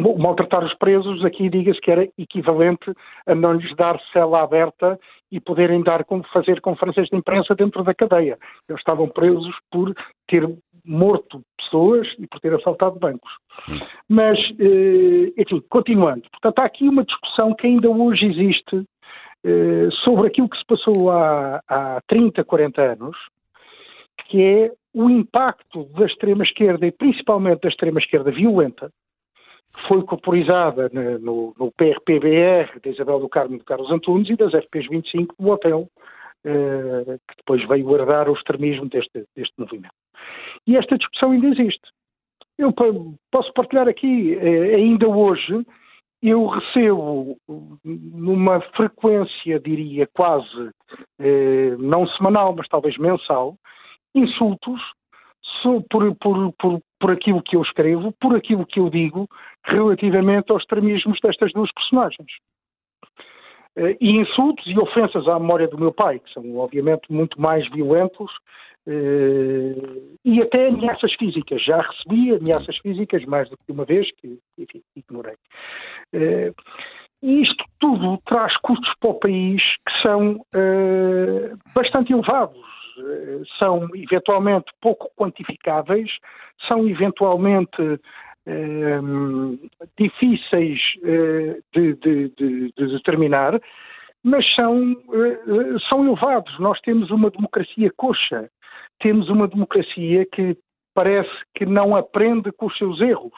Bom, maltratar os presos, aqui diga-se que era equivalente a não lhes dar cela aberta e poderem dar fazer conferências de imprensa dentro da cadeia. Eles estavam presos por ter morto pessoas e por ter assaltado bancos. Mas, eh, enfim, continuando. Portanto, há aqui uma discussão que ainda hoje existe sobre aquilo que se passou há, há 30, 40 anos, que é o impacto da extrema-esquerda e principalmente da extrema-esquerda violenta, que foi corporizada no, no PRPBR de Isabel do Carmo de Carlos Antunes e das FPs 25 do Hotel, eh, que depois veio herdar o extremismo deste, deste movimento. E esta discussão ainda existe. Eu posso partilhar aqui, eh, ainda hoje, eu recebo numa frequência, diria, quase eh, não semanal, mas talvez mensal, insultos por, por, por, por aquilo que eu escrevo, por aquilo que eu digo relativamente aos extremismos destas duas personagens. Eh, e insultos e ofensas à memória do meu pai, que são obviamente muito mais violentos, eh, e até ameaças físicas. Já recebi ameaças físicas mais do que uma vez, que enfim, ignorei. Eh, e isto tudo traz custos para o país que são bastante elevados são eventualmente pouco quantificáveis, são eventualmente difíceis eh, de, de, de, de, determinar, mas são, eh, são elevados. Nós temos uma democracia coxa, temos uma democracia que parece que não aprende com os seus erros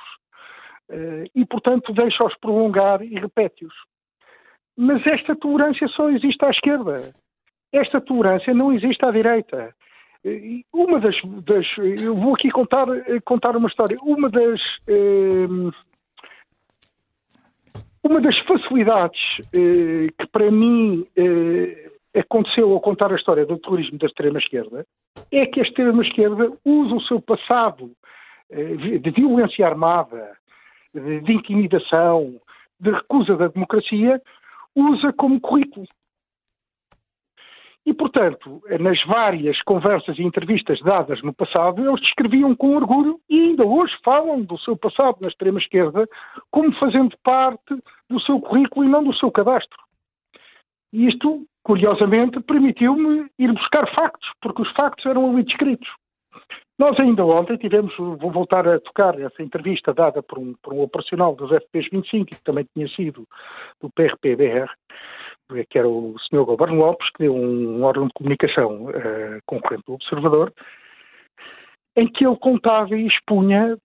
eh, e, portanto, deixa-os prolongar e repete-os. Mas esta tolerância só existe à esquerda. Esta tolerância não existe à direita. Uma das, das, eu vou aqui contar, contar uma história. Uma das eh, uma das facilidades eh, que para mim eh, aconteceu ao contar a história do terrorismo da extrema esquerda é que a extrema esquerda usa o seu passado eh, de violência armada, de intimidação, de recusa da democracia, usa como currículo. E, portanto, nas várias conversas e entrevistas dadas no passado, eles descreviam com orgulho e ainda hoje falam do seu passado na extrema-esquerda como fazendo parte do seu currículo e não do seu cadastro. E isto, curiosamente, permitiu-me ir buscar factos, porque os factos eram ali descritos. Nós ainda ontem tivemos, vou voltar a tocar essa entrevista dada por um, por um operacional dos FPs 25, que também tinha sido do PRPBR, que era o Sr. Goberno Lopes, que deu um órgão de comunicação uh, concorrente do Observador, em que ele contava e expunha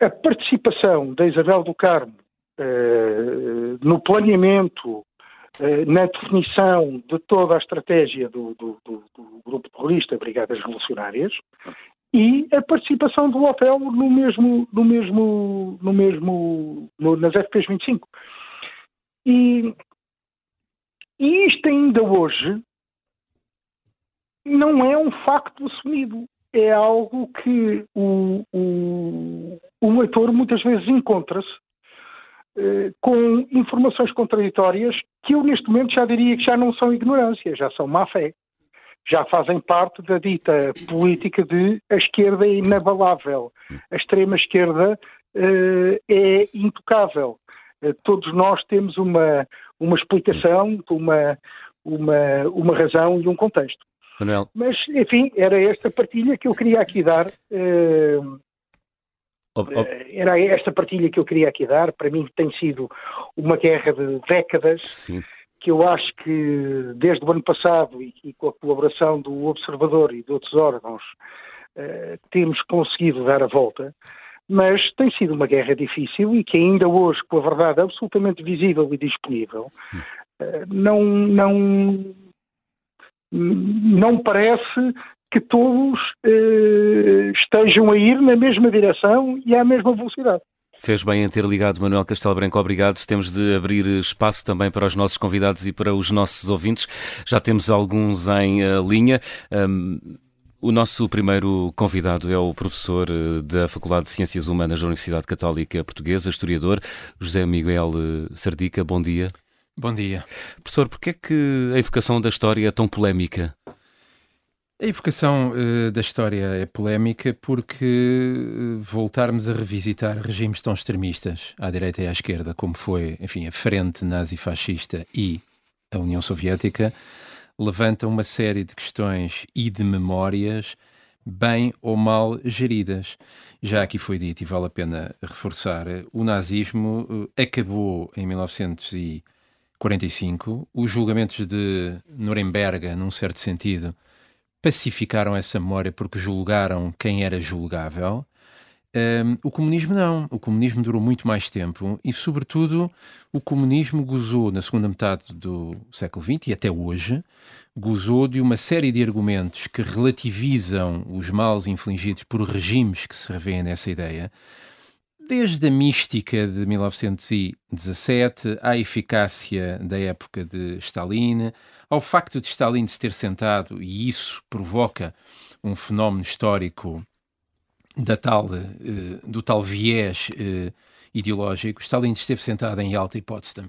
a participação da Isabel do Carmo uh, no planeamento, uh, na definição de toda a estratégia do, do, do, do grupo terrorista Brigadas Revolucionárias e a participação do hotel no mesmo, no mesmo, no mesmo, no, nas FPs 25. E, e isto ainda hoje não é um facto assumido. É algo que o, o, o leitor muitas vezes encontra-se eh, com informações contraditórias que eu neste momento já diria que já não são ignorância, já são má fé já fazem parte da dita política de a esquerda é inabalável, a extrema esquerda uh, é intocável. Uh, todos nós temos uma, uma explicação, uma, uma, uma razão e um contexto. Manuel. Mas, enfim, era esta partilha que eu queria aqui dar. Uh, Era esta partilha que eu queria aqui dar. Para mim tem sido uma guerra de décadas. Sim que eu acho que desde o ano passado e, e com a colaboração do Observador e de outros órgãos uh, temos conseguido dar a volta, mas tem sido uma guerra difícil e que ainda hoje, com a verdade absolutamente visível e disponível, uh, não, não, não parece que todos uh, estejam a ir na mesma direção e à mesma velocidade. Fez bem em ter ligado Manuel Castelo Branco, obrigado. Temos de abrir espaço também para os nossos convidados e para os nossos ouvintes. Já temos alguns em uh, linha. Um, o nosso primeiro convidado é o professor eh, da Faculdade de Ciências Humanas da Universidade Católica Portuguesa, historiador José Miguel eh, Sardica. Bom dia. Bom dia. Professor, porquê é que a evocação da história é tão polémica? A evocação uh, da história é polémica porque uh, voltarmos a revisitar regimes tão extremistas à direita e à esquerda, como foi, enfim, a frente nazi-fascista e a União Soviética, levanta uma série de questões e de memórias bem ou mal geridas. Já aqui foi dito, e vale a pena reforçar, o nazismo uh, acabou em 1945, os julgamentos de Nuremberg, num certo sentido, pacificaram essa memória porque julgaram quem era julgável. Um, o comunismo não. O comunismo durou muito mais tempo e, sobretudo, o comunismo gozou, na segunda metade do século XX e até hoje, gozou de uma série de argumentos que relativizam os males infligidos por regimes que se revêem nessa ideia, desde a mística de 1917 à eficácia da época de Stalin, ao facto de Stalin se ter sentado, e isso provoca um fenómeno histórico da tal, uh, do tal viés uh, ideológico, Stalin esteve sentado em Yalta e Potsdam.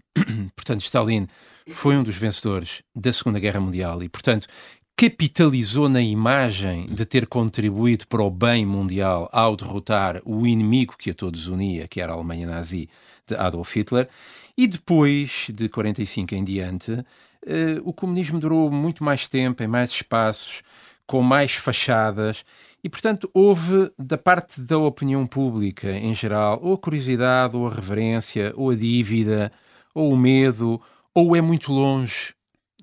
portanto, Stalin foi um dos vencedores da Segunda Guerra Mundial e, portanto, capitalizou na imagem de ter contribuído para o bem mundial ao derrotar o inimigo que a todos unia, que era a Alemanha nazi de Adolf Hitler. E depois de 45 em diante, uh, o comunismo durou muito mais tempo, em mais espaços, com mais fachadas, e portanto houve da parte da opinião pública em geral ou a curiosidade, ou a reverência, ou a dívida, ou o medo, ou é muito longe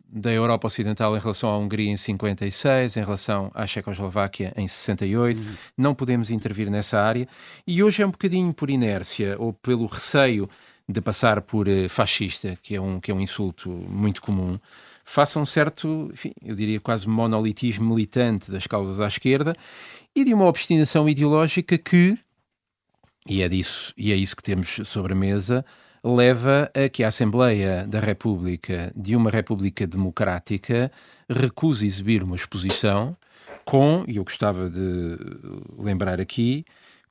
da Europa Ocidental em relação à Hungria em 56, em relação à Checoslováquia em 68. Uhum. Não podemos intervir nessa área. E hoje é um bocadinho por inércia ou pelo receio de passar por uh, fascista, que é, um, que é um insulto muito comum, faça um certo, enfim, eu diria quase monolitismo militante das causas à esquerda e de uma obstinação ideológica que, e é disso, e é isso que temos sobre a mesa, leva a que a Assembleia da República, de uma República Democrática, recuse exibir uma exposição com, e eu gostava de lembrar aqui,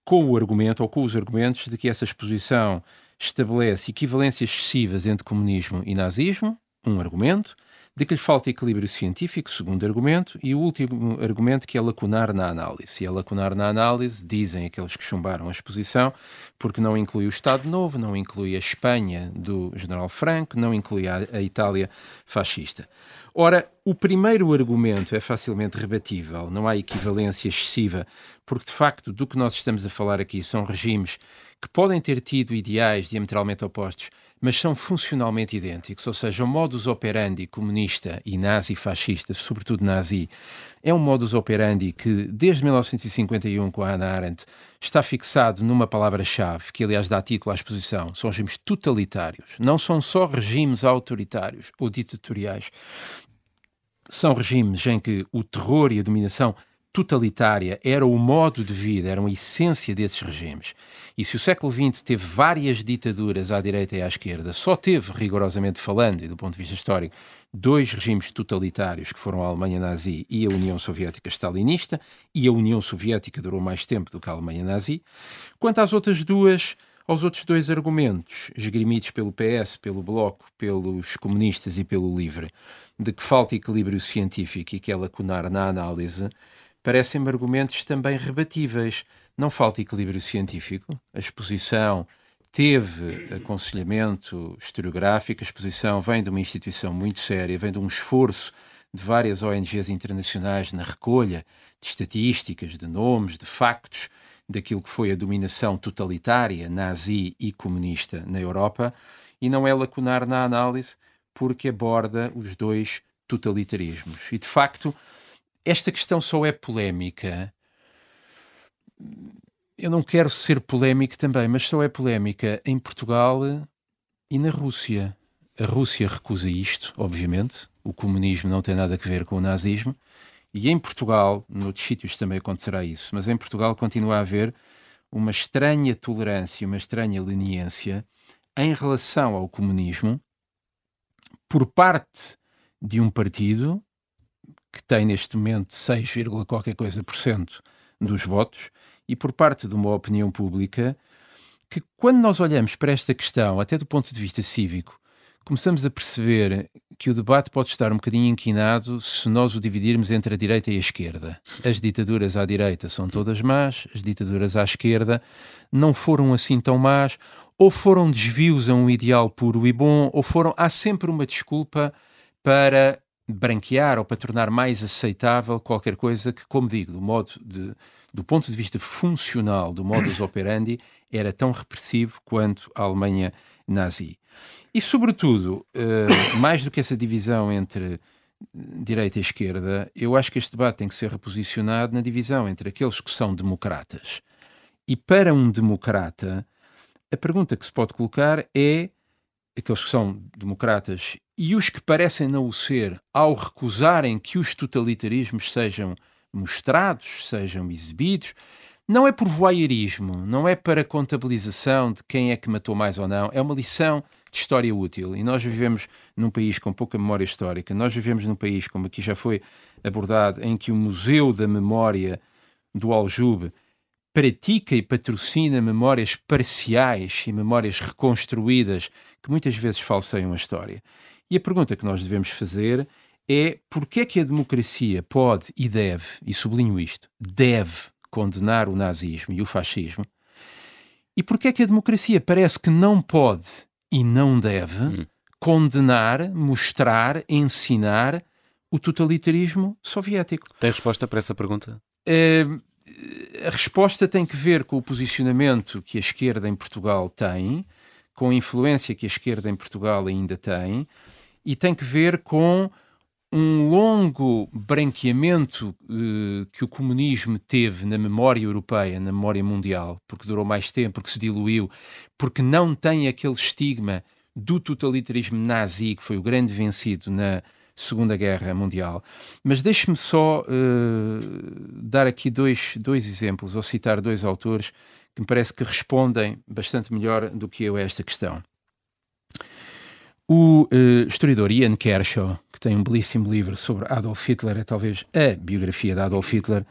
com o argumento ou com os argumentos de que essa exposição estabelece equivalências excessivas entre comunismo e nazismo, um argumento, de que lhe falta equilíbrio científico, segundo argumento, e o último argumento que é lacunar na análise. E é lacunar na análise, dizem aqueles que chumbaram a exposição, porque não inclui o Estado Novo, não inclui a Espanha do General Franco, não inclui a, a Itália fascista. Ora, o primeiro argumento é facilmente rebatível, não há equivalência excessiva, porque de facto do que nós estamos a falar aqui são regimes que podem ter tido ideais diametralmente opostos, mas são funcionalmente idênticos, ou seja, o modus operandi comunista e nazi-fascista, sobretudo nazi, é um modus operandi que, desde 1951, com a Hannah Arendt, está fixado numa palavra-chave, que aliás dá título à exposição, são regimes totalitários. Não são só regimes autoritários ou ditatoriais, são regimes em que o terror e a dominação totalitária era o modo de vida, eram a essência desses regimes. E se o século XX teve várias ditaduras à direita e à esquerda, só teve, rigorosamente falando, e do ponto de vista histórico, dois regimes totalitários, que foram a Alemanha nazi e a União Soviética stalinista, e a União Soviética durou mais tempo do que a Alemanha nazi. Quanto às outras duas, aos outros dois argumentos, esgrimidos pelo PS, pelo Bloco, pelos comunistas e pelo LIVRE, de que falta equilíbrio científico e que é lacunar na análise, parecem-me argumentos também rebatíveis. Não falta equilíbrio científico. A exposição teve aconselhamento historiográfico, a exposição vem de uma instituição muito séria, vem de um esforço de várias ONGs internacionais na recolha de estatísticas, de nomes, de factos daquilo que foi a dominação totalitária nazi e comunista na Europa, e não é lacunar na análise porque aborda os dois totalitarismos. E de facto, esta questão só é polémica. Eu não quero ser polémico também, mas só é polémica em Portugal e na Rússia. A Rússia recusa isto, obviamente. O comunismo não tem nada a ver com o nazismo. E em Portugal, noutros sítios também acontecerá isso, mas em Portugal continua a haver uma estranha tolerância, uma estranha leniência em relação ao comunismo por parte de um partido que tem neste momento 6, qualquer coisa por cento dos votos, e por parte de uma opinião pública que, quando nós olhamos para esta questão, até do ponto de vista cívico, começamos a perceber que o debate pode estar um bocadinho inquinado se nós o dividirmos entre a direita e a esquerda. As ditaduras à direita são todas más, as ditaduras à esquerda não foram assim tão más, ou foram desvios a um ideal puro e bom, ou foram. Há sempre uma desculpa para branquear ou para tornar mais aceitável qualquer coisa que, como digo, do modo de, do ponto de vista funcional do modus (coughs) operandi, era tão repressivo quanto a Alemanha nazi. E, sobretudo, uh, mais do que essa divisão entre direita e esquerda, eu acho que este debate tem que ser reposicionado na divisão entre aqueles que são democratas. E para um democrata, a pergunta que se pode colocar é aqueles que são democratas e os que parecem não o ser, ao recusarem que os totalitarismos sejam mostrados, sejam exibidos, não é por voyeurismo, não é para contabilização de quem é que matou mais ou não, é uma lição de história útil. E nós vivemos num país com pouca memória histórica, nós vivemos num país, como aqui já foi abordado, em que o Museu da Memória do Aljube pratica e patrocina memórias parciais e memórias reconstruídas que muitas vezes falseiam a história. E a pergunta que nós devemos fazer é porquê é que a democracia pode e deve, e sublinho isto, deve condenar o nazismo e o fascismo, e porquê é que a democracia parece que não pode e não deve hum. condenar, mostrar, ensinar o totalitarismo soviético. Tem resposta para essa pergunta? Uh, a resposta tem que ver com o posicionamento que a esquerda em Portugal tem, com a influência que a esquerda em Portugal ainda tem, e tem que ver com um longo branqueamento uh, que o comunismo teve na memória europeia, na memória mundial, porque durou mais tempo, porque se diluiu, porque não tem aquele estigma do totalitarismo nazi, que foi o grande vencido na Segunda Guerra Mundial. Mas deixe-me só uh, dar aqui dois, dois exemplos, ou citar dois autores que me parece que respondem bastante melhor do que eu a esta questão. O uh, historiador Ian Kershaw, que tem um belíssimo livro sobre Adolf Hitler, é talvez a biografia de Adolf Hitler,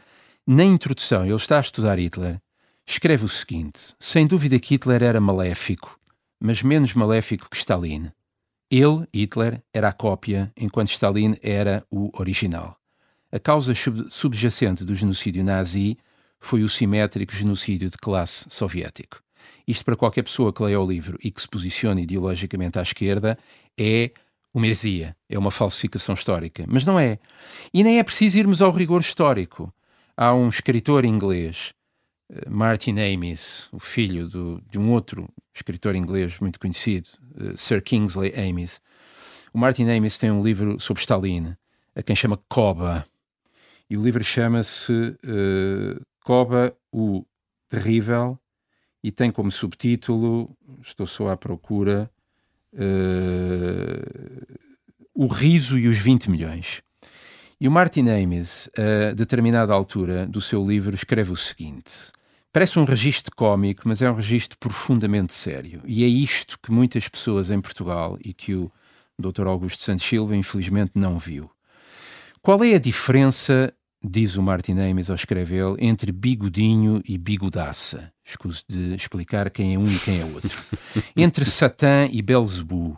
na introdução, ele está a estudar Hitler, escreve o seguinte: sem dúvida que Hitler era maléfico, mas menos maléfico que Stalin. Ele, Hitler, era a cópia, enquanto Stalin era o original. A causa subjacente do genocídio nazi foi o simétrico genocídio de classe soviético. Isto, para qualquer pessoa que leia o livro e que se posicione ideologicamente à esquerda, é uma heresia, é uma falsificação histórica. Mas não é. E nem é preciso irmos ao rigor histórico. Há um escritor inglês uh, Martin Amis, o filho do, de um outro escritor inglês muito conhecido, uh, Sir Kingsley Amis. O Martin Amis tem um livro sobre Stalin, a quem chama Koba. E o livro chama-se uh, Koba, o Terrível, e tem como subtítulo, estou só à procura, O Riso e os 20 Milhões. E o Martin Amis, a determinada altura do seu livro, escreve o seguinte: Parece um registro cómico, mas é um registro profundamente sério. E é isto que muitas pessoas em Portugal e que o Dr. Augusto Santos Silva, infelizmente, não viu. Qual é a diferença, diz o Martin Amis ao escrevê-lo, entre bigodinho e bigodaça? Escuso de explicar quem é um e quem é outro. (laughs) entre Satã e Belzebu.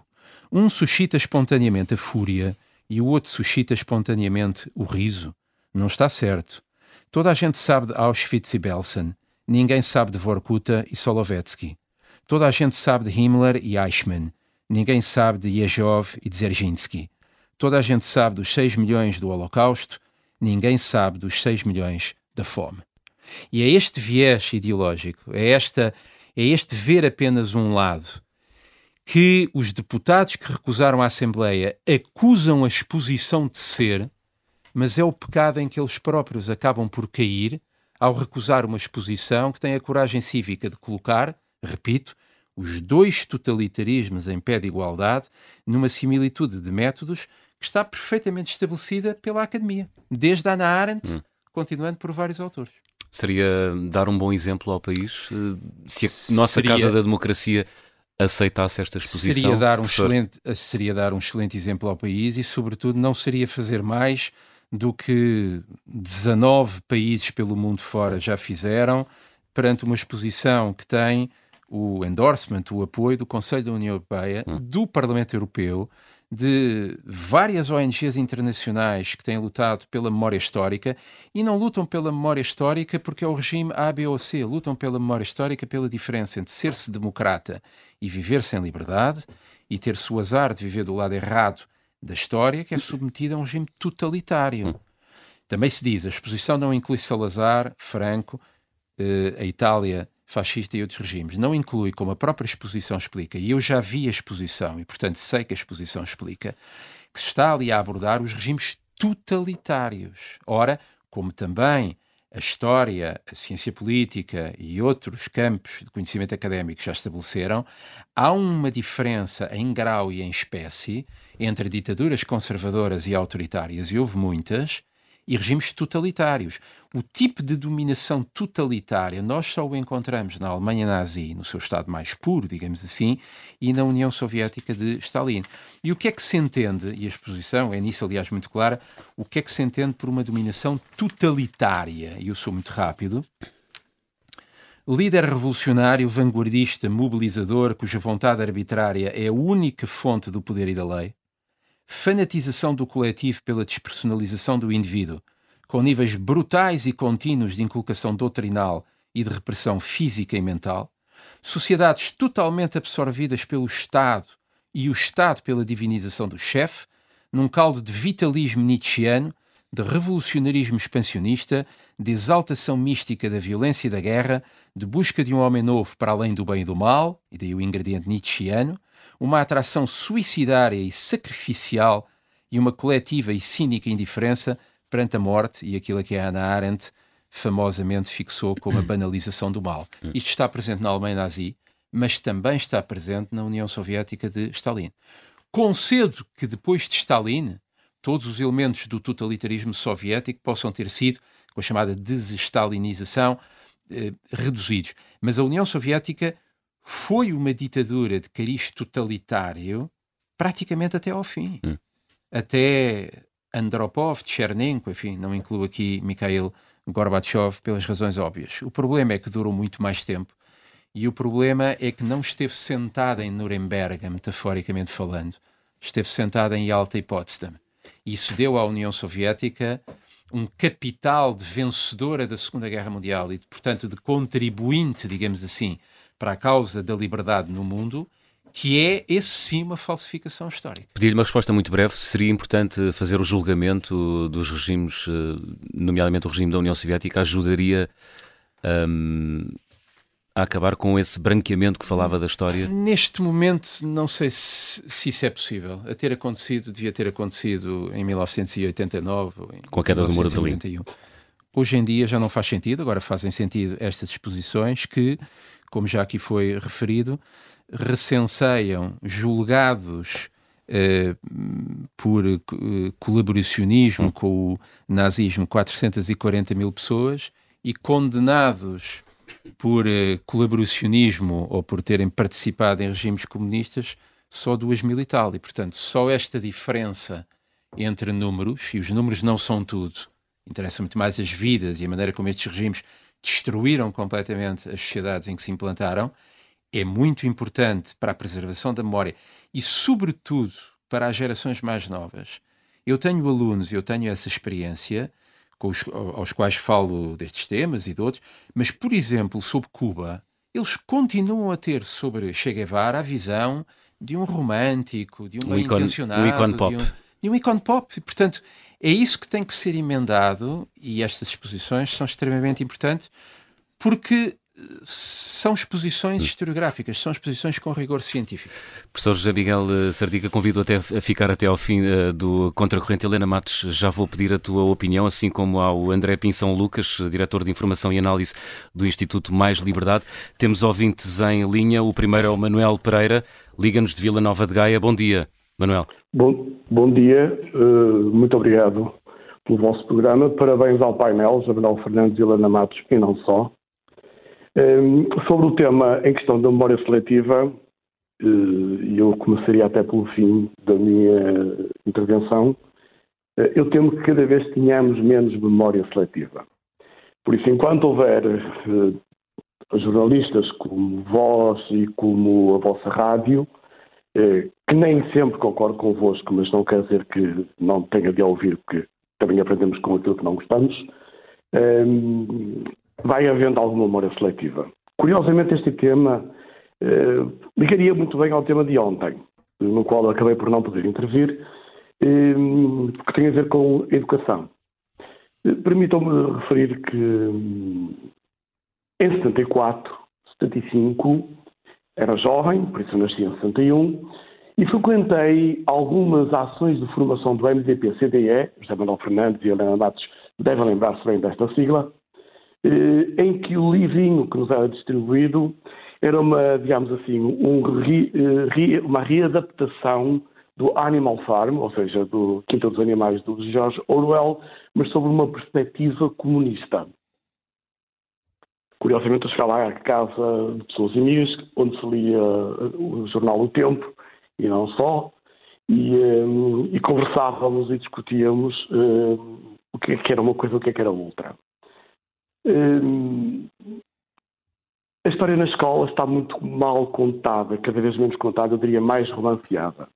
Um suscita espontaneamente a fúria e o outro suscita espontaneamente o riso. Não está certo. Toda a gente sabe de Auschwitz e Belsen. Ninguém sabe de Vorkuta e Solovetsky. Toda a gente sabe de Himmler e Eichmann. Ninguém sabe de Yezhov e Dzerzhinsky. Toda a gente sabe dos 6 milhões do Holocausto. Ninguém sabe dos 6 milhões da fome. E é este viés ideológico, é, esta, é este ver apenas um lado, que os deputados que recusaram a Assembleia acusam a exposição de ser, mas é o pecado em que eles próprios acabam por cair ao recusar uma exposição que tem a coragem cívica de colocar, repito, os dois totalitarismos em pé de igualdade numa similitude de métodos que está perfeitamente estabelecida pela academia, desde Ana Arendt, hum. continuando por vários autores. Seria dar um bom exemplo ao país eh, se a nossa Seria... Casa da Democracia aceitasse esta exposição? Seria dar, um excelente, seria dar um excelente exemplo ao país e, sobretudo, não seria fazer mais do que 19 países pelo mundo fora já fizeram perante uma exposição que tem o endorsement, o apoio do Conselho da União Europeia, hum. do Parlamento Europeu, de várias ONGs internacionais que têm lutado pela memória histórica e não lutam pela memória histórica porque é o regime A, B ou C, lutam pela memória histórica pela diferença entre ser-se democrata e viver sem liberdade e ter-se o azar de viver do lado errado da história, que é submetida a um regime totalitário. Hum. Também se diz, a exposição não inclui Salazar, Franco, eh, a Itália fascista e outros regimes. Não inclui, como a própria exposição explica, e eu já vi a exposição, e portanto sei que a exposição explica, que se está ali a abordar os regimes totalitários. Ora, como também a história, a ciência política e outros campos de conhecimento académico já estabeleceram, há uma diferença em grau e em espécie entre ditaduras conservadoras e autoritárias, e houve muitas, e regimes totalitários. O tipo de dominação totalitária nós só o encontramos na Alemanha nazi, no seu estado mais puro, digamos assim, e na União Soviética de Stalin. E o que é que se entende, e a exposição é nisso, aliás, muito clara, o que é que se entende por uma dominação totalitária? E eu sou muito rápido. Líder revolucionário, vanguardista, mobilizador, cuja vontade arbitrária é a única fonte do poder e da lei fanatização do coletivo pela despersonalização do indivíduo, com níveis brutais e contínuos de inculcação doutrinal e de repressão física e mental, sociedades totalmente absorvidas pelo Estado e o Estado pela divinização do chefe, num caldo de vitalismo nietzscheano, de revolucionarismo expansionista, de exaltação mística da violência e da guerra, de busca de um homem novo para além do bem e do mal, e daí o ingrediente nietzscheano, uma atração suicidária e sacrificial e uma coletiva e cínica indiferença perante a morte e aquilo que a Hannah Arendt famosamente fixou como a (coughs) banalização do mal. Hum. Isto está presente na Alemanha nazi, mas também está presente na União Soviética de Stalin. Concedo que depois de Stalin, todos os elementos do totalitarismo soviético possam ter sido, com a chamada desestalinização, eh, reduzidos. Mas a União Soviética foi uma ditadura de cariz totalitário praticamente até ao fim. Hum. Até Andropov, Chernenko, enfim, não incluo aqui Mikhail Gorbachev pelas razões óbvias. O problema é que durou muito mais tempo e o problema é que não esteve sentada em Nuremberg, metaforicamente falando. Esteve sentada em Yalta e Potsdam. Isso deu à União Soviética um capital de vencedora da Segunda Guerra Mundial e, portanto, de contribuinte, digamos assim, para a causa da liberdade no mundo, que é, esse sim, uma falsificação histórica. Pedir-lhe uma resposta muito breve. Seria importante fazer o julgamento dos regimes, eh, nomeadamente o regime da União Soviética, ajudaria um, a acabar com esse branqueamento que falava da história? Neste momento, não sei se, se isso é possível. A ter acontecido, devia ter acontecido em 1989. com a queda do Muro de Berlim. Hoje em dia já não faz sentido, agora fazem sentido estas exposições que, como já aqui foi referido, recenseiam julgados eh, por eh, colaboracionismo hum. com o nazismo 440 mil pessoas e condenados por eh, colaboracionismo ou por terem participado em regimes comunistas só duas mil e tal. E, portanto, só esta diferença entre números, e os números não são tudo, interessa muito mais as vidas e a maneira como estes regimes destruíram completamente as sociedades em que se implantaram, é muito importante para a preservação da memória e, sobretudo, para as gerações mais novas. Eu tenho alunos, eu tenho essa experiência, com os, aos quais falo destes temas e de outros, mas, por exemplo, sobre Cuba, eles continuam a ter sobre Che Guevara a visão de um romântico, de um, um intencionado, um ícone pop. De um, de um ícone pop. E, portanto, é isso que tem que ser emendado e estas exposições são extremamente importantes porque são exposições historiográficas, são exposições com rigor científico. Professor José Miguel eh, Sardica, convido até a ficar até ao fim uh, do Contracorrente. Helena Matos, já vou pedir a tua opinião, assim como ao André Pinção Lucas, diretor de Informação e Análise do Instituto Mais Liberdade. Temos ouvintes em linha. O primeiro é o Manuel Pereira, liga-nos de Vila Nova de Gaia. Bom dia, Manuel. Bom, bom dia, uh, muito obrigado pelo vosso programa. Parabéns ao painel, Manuel Fernandes e Helena Matos, e não só. Ehm, sobre o tema em questão da memória seletiva, eh, eu começaria até pelo fim da minha intervenção. Eh, eu temo que cada vez tenhamos menos memória seletiva. Por isso, enquanto houver eh, jornalistas como vós e como a vossa rádio, que nem sempre concordo convosco, mas não quer dizer que não tenha de ouvir, porque também aprendemos com aquilo que não gostamos, ehm, vai havendo alguma memória seletiva. Curiosamente, este tema eh, ligaria muito bem ao tema de ontem, no qual eu acabei por não poder intervir, eh, que tem a ver com educação. Eh, Permitam-me referir que em 74, 75, era jovem, por isso nasci em 61, e frequentei algumas ações de formação do MDP-CDE, José Manuel Fernandes e Helena Matos devem lembrar-se bem desta sigla, eh, em que o livrinho que nos era distribuído era uma, digamos assim, um eh, uma readaptação do Animal Farm, ou seja, do Quinta dos Animais do George Orwell, mas sobre uma perspectiva comunista. Curiosamente, eu chegava à casa de pessoas amigas, onde se lia eh, o jornal O Tempo, e não só, e, um, e conversávamos e discutíamos um, o que, é que era uma coisa e o que, é que era outra. Hum, a história na escola está muito mal contada, cada vez menos contada, eu diria mais romanceada.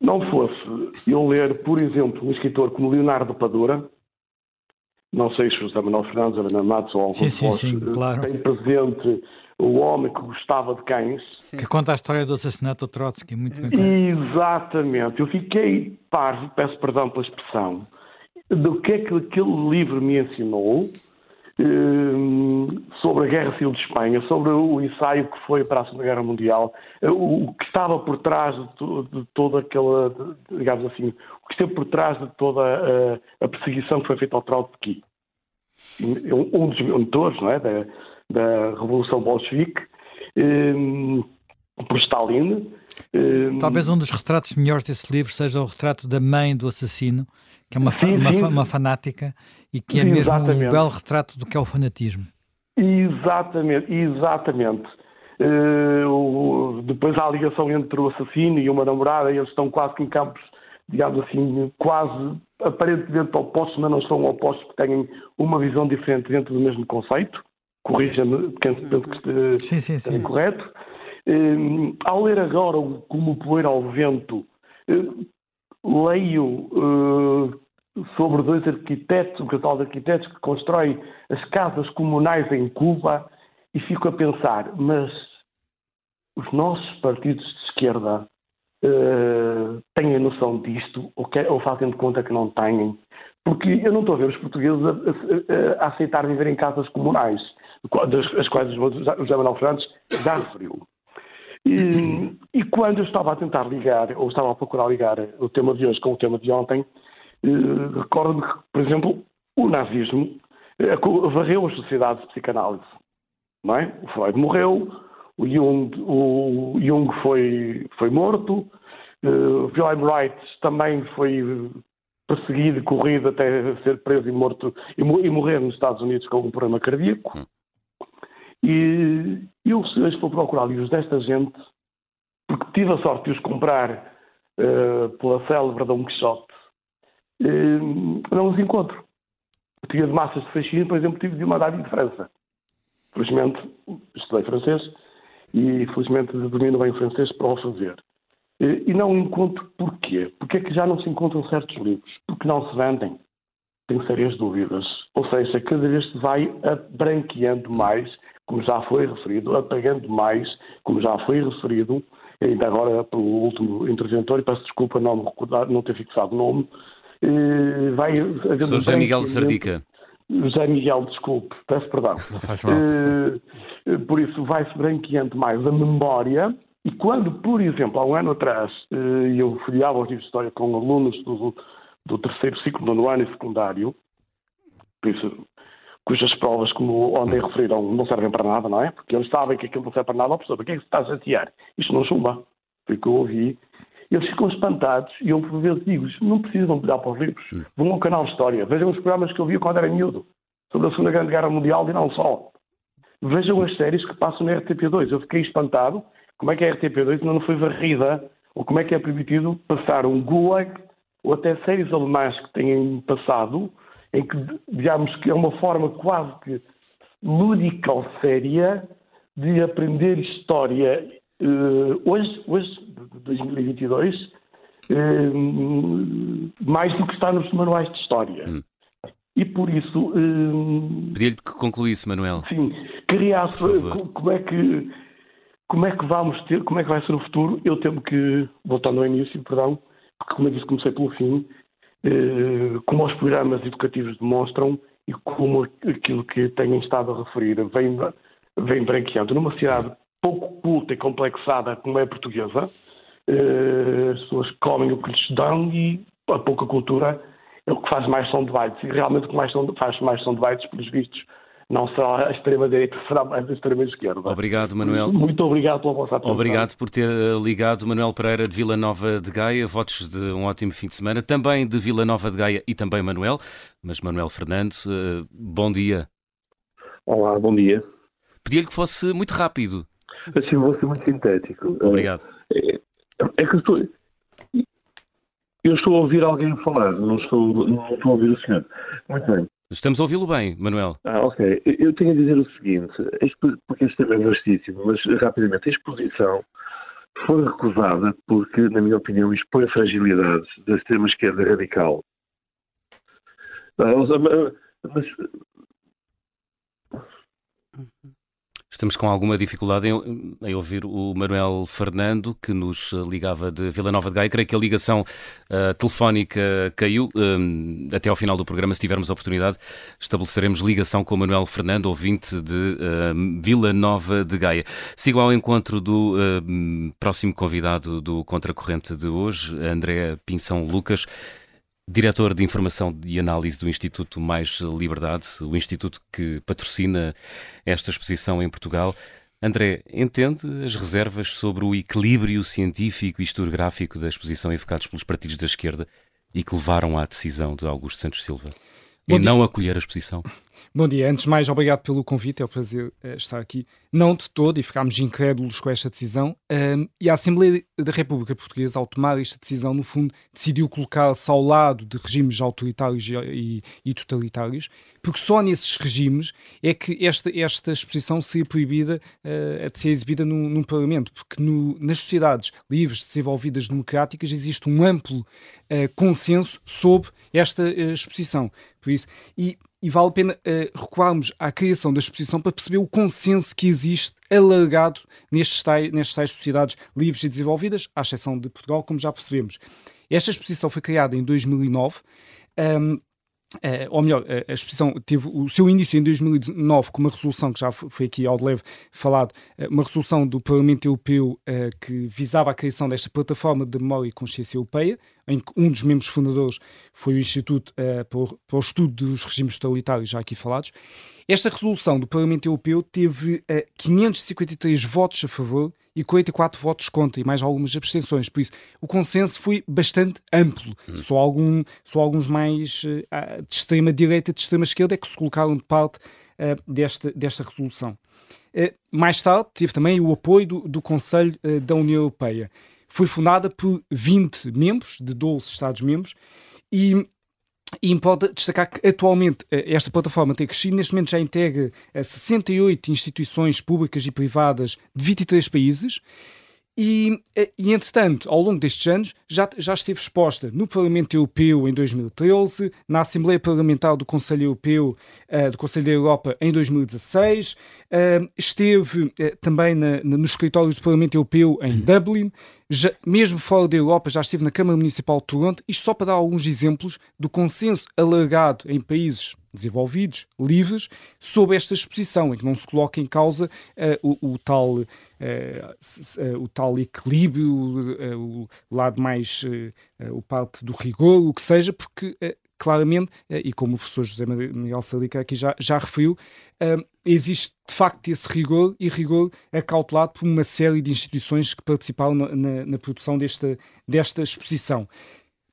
Não fosse eu ler, por exemplo, um escritor como Leonardo Padura, não sei se José Manuel Fernandes, Ana Matos ou algum sim, sim, sim, claro. tem presente o homem que gostava de cães. Sim. Que conta a história do assassinato do Trotsky, muito bem. Exatamente. Eu fiquei parvo, peço perdão pela expressão, do que é que aquele livro me ensinou eh, sobre a Guerra Civil de Espanha, sobre o ensaio que foi para a Segunda Guerra Mundial, eh, o que estava por trás de, toda aquela, digamos assim, que esteve por trás de toda a, a perseguição que foi feita ao Trotsky. Um dos mentores é, da, da Revolução Bolchevique, eh, por Stalin. Talvez um dos retratos melhores desse livro seja o retrato da mãe do assassino, que é uma, sim, sim. uma fanática e que é sim, mesmo exatamente. um belo retrato do que é o fanatismo. Exatamente, exatamente. Uh, depois há a ligação entre o assassino e uma namorada, e eles estão quase que em campos, digamos assim, quase aparentemente opostos, mas não são opostos, porque têm uma visão diferente dentro do mesmo conceito. Corrija-me, penso, que sim, sim, correto. Uh, ao ler agora Como Poeira ao Vento, uh, leio uh, sobre dois arquitetos, um casal de arquitetos que constrói as casas comunais em Cuba e fico a pensar, mas os nossos partidos de esquerda uh, têm a noção disto ou, que, ou fazem de conta que não têm? Porque eu não estou a ver os portugueses a, a, a aceitar viver em casas comunais, as quais o José Manuel Fernandes já referiu. E, e, quando eu estava a tentar ligar, ou estava a procurar ligar o tema de hoje com o tema de ontem, eh, recordo-me que, por exemplo, o nazismo eh, varreu as sociedades de psicanálise. Não é? O Freud morreu, o Jung, o Jung foi, foi morto, uh, Wilhelm Wright também foi perseguido, corrido até ser preso e morto e, e morrer nos Estados Unidos com um problema cardíaco. Hum. E eu, estou a procurar livros desta gente, porque tive a sorte de os comprar uh, pela célebre Dom Quixote, uh, não os encontro. Tinha de massas de fascínio, por exemplo, tive de uma dada de França. Felizmente, estudei francês e felizmente domino bem o francês para o fazer. E não encontro porquê. Porque é que já não se encontram certos livros? Porque não se vendem. Tenho sérias dúvidas. Ou seja, cada vez se vai branqueando mais, como já foi referido, apagando mais, como já foi referido, ainda agora pelo último interventor, e peço desculpa não me recordar, não ter fixado o nome, vai havendo Sr. José Miguel Sardica. José Miguel, desculpe, peço perdão. Não faz mal. Uh, por isso vai-se branqueando mais a memória e quando, por exemplo, há um ano atrás, uh, eu folheava os livros de história com alunos do, do terceiro ciclo do nono ano e secundário, por isso, cujas provas, como ontem referiram, não servem para nada, não é? Porque eles sabem que aquilo não serve para nada, a pessoa, para que é que se está a chatear? Isto não chumba. Foi o que eu ouvi eles ficam espantados e eu, por vezes, digo não precisam olhar para os livros. Vão ao canal de História, vejam os programas que eu vi quando era miúdo, sobre a Segunda Grande Guerra Mundial e não só. Vejam as séries que passam na RTP2. Eu fiquei espantado como é que a RTP2 ainda não foi varrida, ou como é que é permitido passar um Gulag, ou até séries alemãs que têm passado, em que, digamos que é uma forma quase que lúdica ou séria de aprender história Uh, hoje, hoje, de 2022, uh, mais do que está nos manuais de história. Hum. E por isso. Uh, Pedia-lhe que concluísse, Manuel. Sim, queria como é que. Como é que vamos ter, como é que vai ser o futuro? Eu temo que, voltando ao início, perdão, porque como eu disse, comecei pelo fim, como os programas educativos demonstram e como aquilo que têm estado a referir vem, vem branqueando. Numa cidade pouco culta e complexada como é a portuguesa. Uh, as pessoas comem o que lhes dão e a pouca cultura é o que faz mais som de bites. E realmente o que mais som, faz mais som de bites, pelos vistos, não será a extrema-direita, será mais a extrema-esquerda. Obrigado, Manuel. Muito obrigado pela vossa atenção. Obrigado por ter eh, ligado Manuel Pereira de Vila Nova de Gaia. Votos de um ótimo fim de semana. Também de Vila Nova de Gaia e também Manuel. Mas Manuel Fernandes, eh, bom dia. Olá, bom dia. Pedi-lhe que fosse muito rápido. Assim, vou ser muito sintético. Obrigado. É, é, que estou. Eu estou a ouvir alguém falar, não estou, não estou a ouvir o senhor. Muito bem. Estamos a ouvi-lo bem, Manuel. Ah, ok. Eu tenho a dizer o seguinte, porque este tema é vastíssimo, mas rapidamente, a exposição foi recusada porque, na minha opinião, expõe fragilidades da extrema-esquerda radical. Ah, mas, Estamos com alguma dificuldade em, em, ouvir o Manuel Fernando, que nos ligava de Vila Nova de Gaia. Creio que a ligação uh, telefónica caiu. Um, até ao final do programa, se tivermos a oportunidade, estabeleceremos ligação com o Manuel Fernando, ouvinte de uh, Vila Nova de Gaia. Sigo ao encontro do uh, próximo convidado do Contracorrente de hoje, André Pinção Lucas. Diretor de Informação e Análise do Instituto Mais Liberdade, o instituto que patrocina esta exposição em Portugal. André, entende as reservas sobre o equilíbrio científico e historiográfico da exposição evocados pelos partidos da esquerda e que levaram à decisão de Augusto Santos Silva Bom dia. não acolher a exposição? Bom dia. Antes de mais, obrigado pelo convite. É um prazer uh, estar aqui. Não de todo, e ficámos incrédulos com esta decisão. E a Assembleia da República Portuguesa, ao tomar esta decisão, no fundo, decidiu colocar-se ao lado de regimes autoritários e, e, totalitários, porque só nesses regimes é que esta, esta exposição seria proibida uh, de ser exibida num, num Parlamento, porque no, nas sociedades livres, desenvolvidas, democráticas, existe um amplo uh, consenso sobre esta uh, exposição. Por isso, e e vale a pena uh, recuarmos à criação da exposição para perceber o consenso que existe alargado nestes tais, nestas tais sociedades livres e desenvolvidas, à exceção de Portugal, como já percebemos. Esta exposição foi criada em 2009 um, Uh, ou melhor, a, a exposição teve o seu início em 2019 com uma resolução que já foi aqui ao de leve falado, uh, uma resolução do Parlamento Europeu uh, que visava a criação desta plataforma de memória e consciência europeia, em que um dos membros fundadores foi o Instituto para, para o Estudo dos Regimes Totalitários, já aqui falados. Esta resolução do Parlamento Europeu teve 553 votos a favor e 44 votos contra e mais algumas abstenções. Por isso, o consenso foi bastante amplo. Hum. Só, algum, só alguns mais uh, de extrema direita e de extrema esquerda é que se colocaram de parte uh, desta, desta resolução. Uh, mais tarde, teve também o apoio do, do Conselho da União Europeia. Foi fundada por 20 membros, de 12 Estados-membros, e e importa destacar que atualmente eh, esta plataforma tem crescido, neste momento já integra 68 eh, instituições públicas e privadas de 23 países. E, eh, e, entretanto, ao longo destes anos, já, já esteve exposta no Parlamento Europeu em 2013, na Assembleia Parlamentar do Conselho Europeu, uh, do Conselho da Europa em 2016, uh, esteve uh, também na, na, nos escritórios do Parlamento Europeu em Dublin, já, mesmo fora da Europa, já esteve na Câmara Municipal de Toronto, isto só para dar alguns exemplos do consenso alargado em países desenvolvidos, livres, sobre esta exposição, em que não se coloca em causa uh, o, o, tal, uh, uh, o tal equilíbrio, o lado mais, o parte do rigor, o que seja, porque claramente, e como o professor José Miguel Salica aqui já, já referiu, existe de facto esse rigor e rigor acautelado por uma série de instituições que participaram na, na, na produção desta, desta exposição.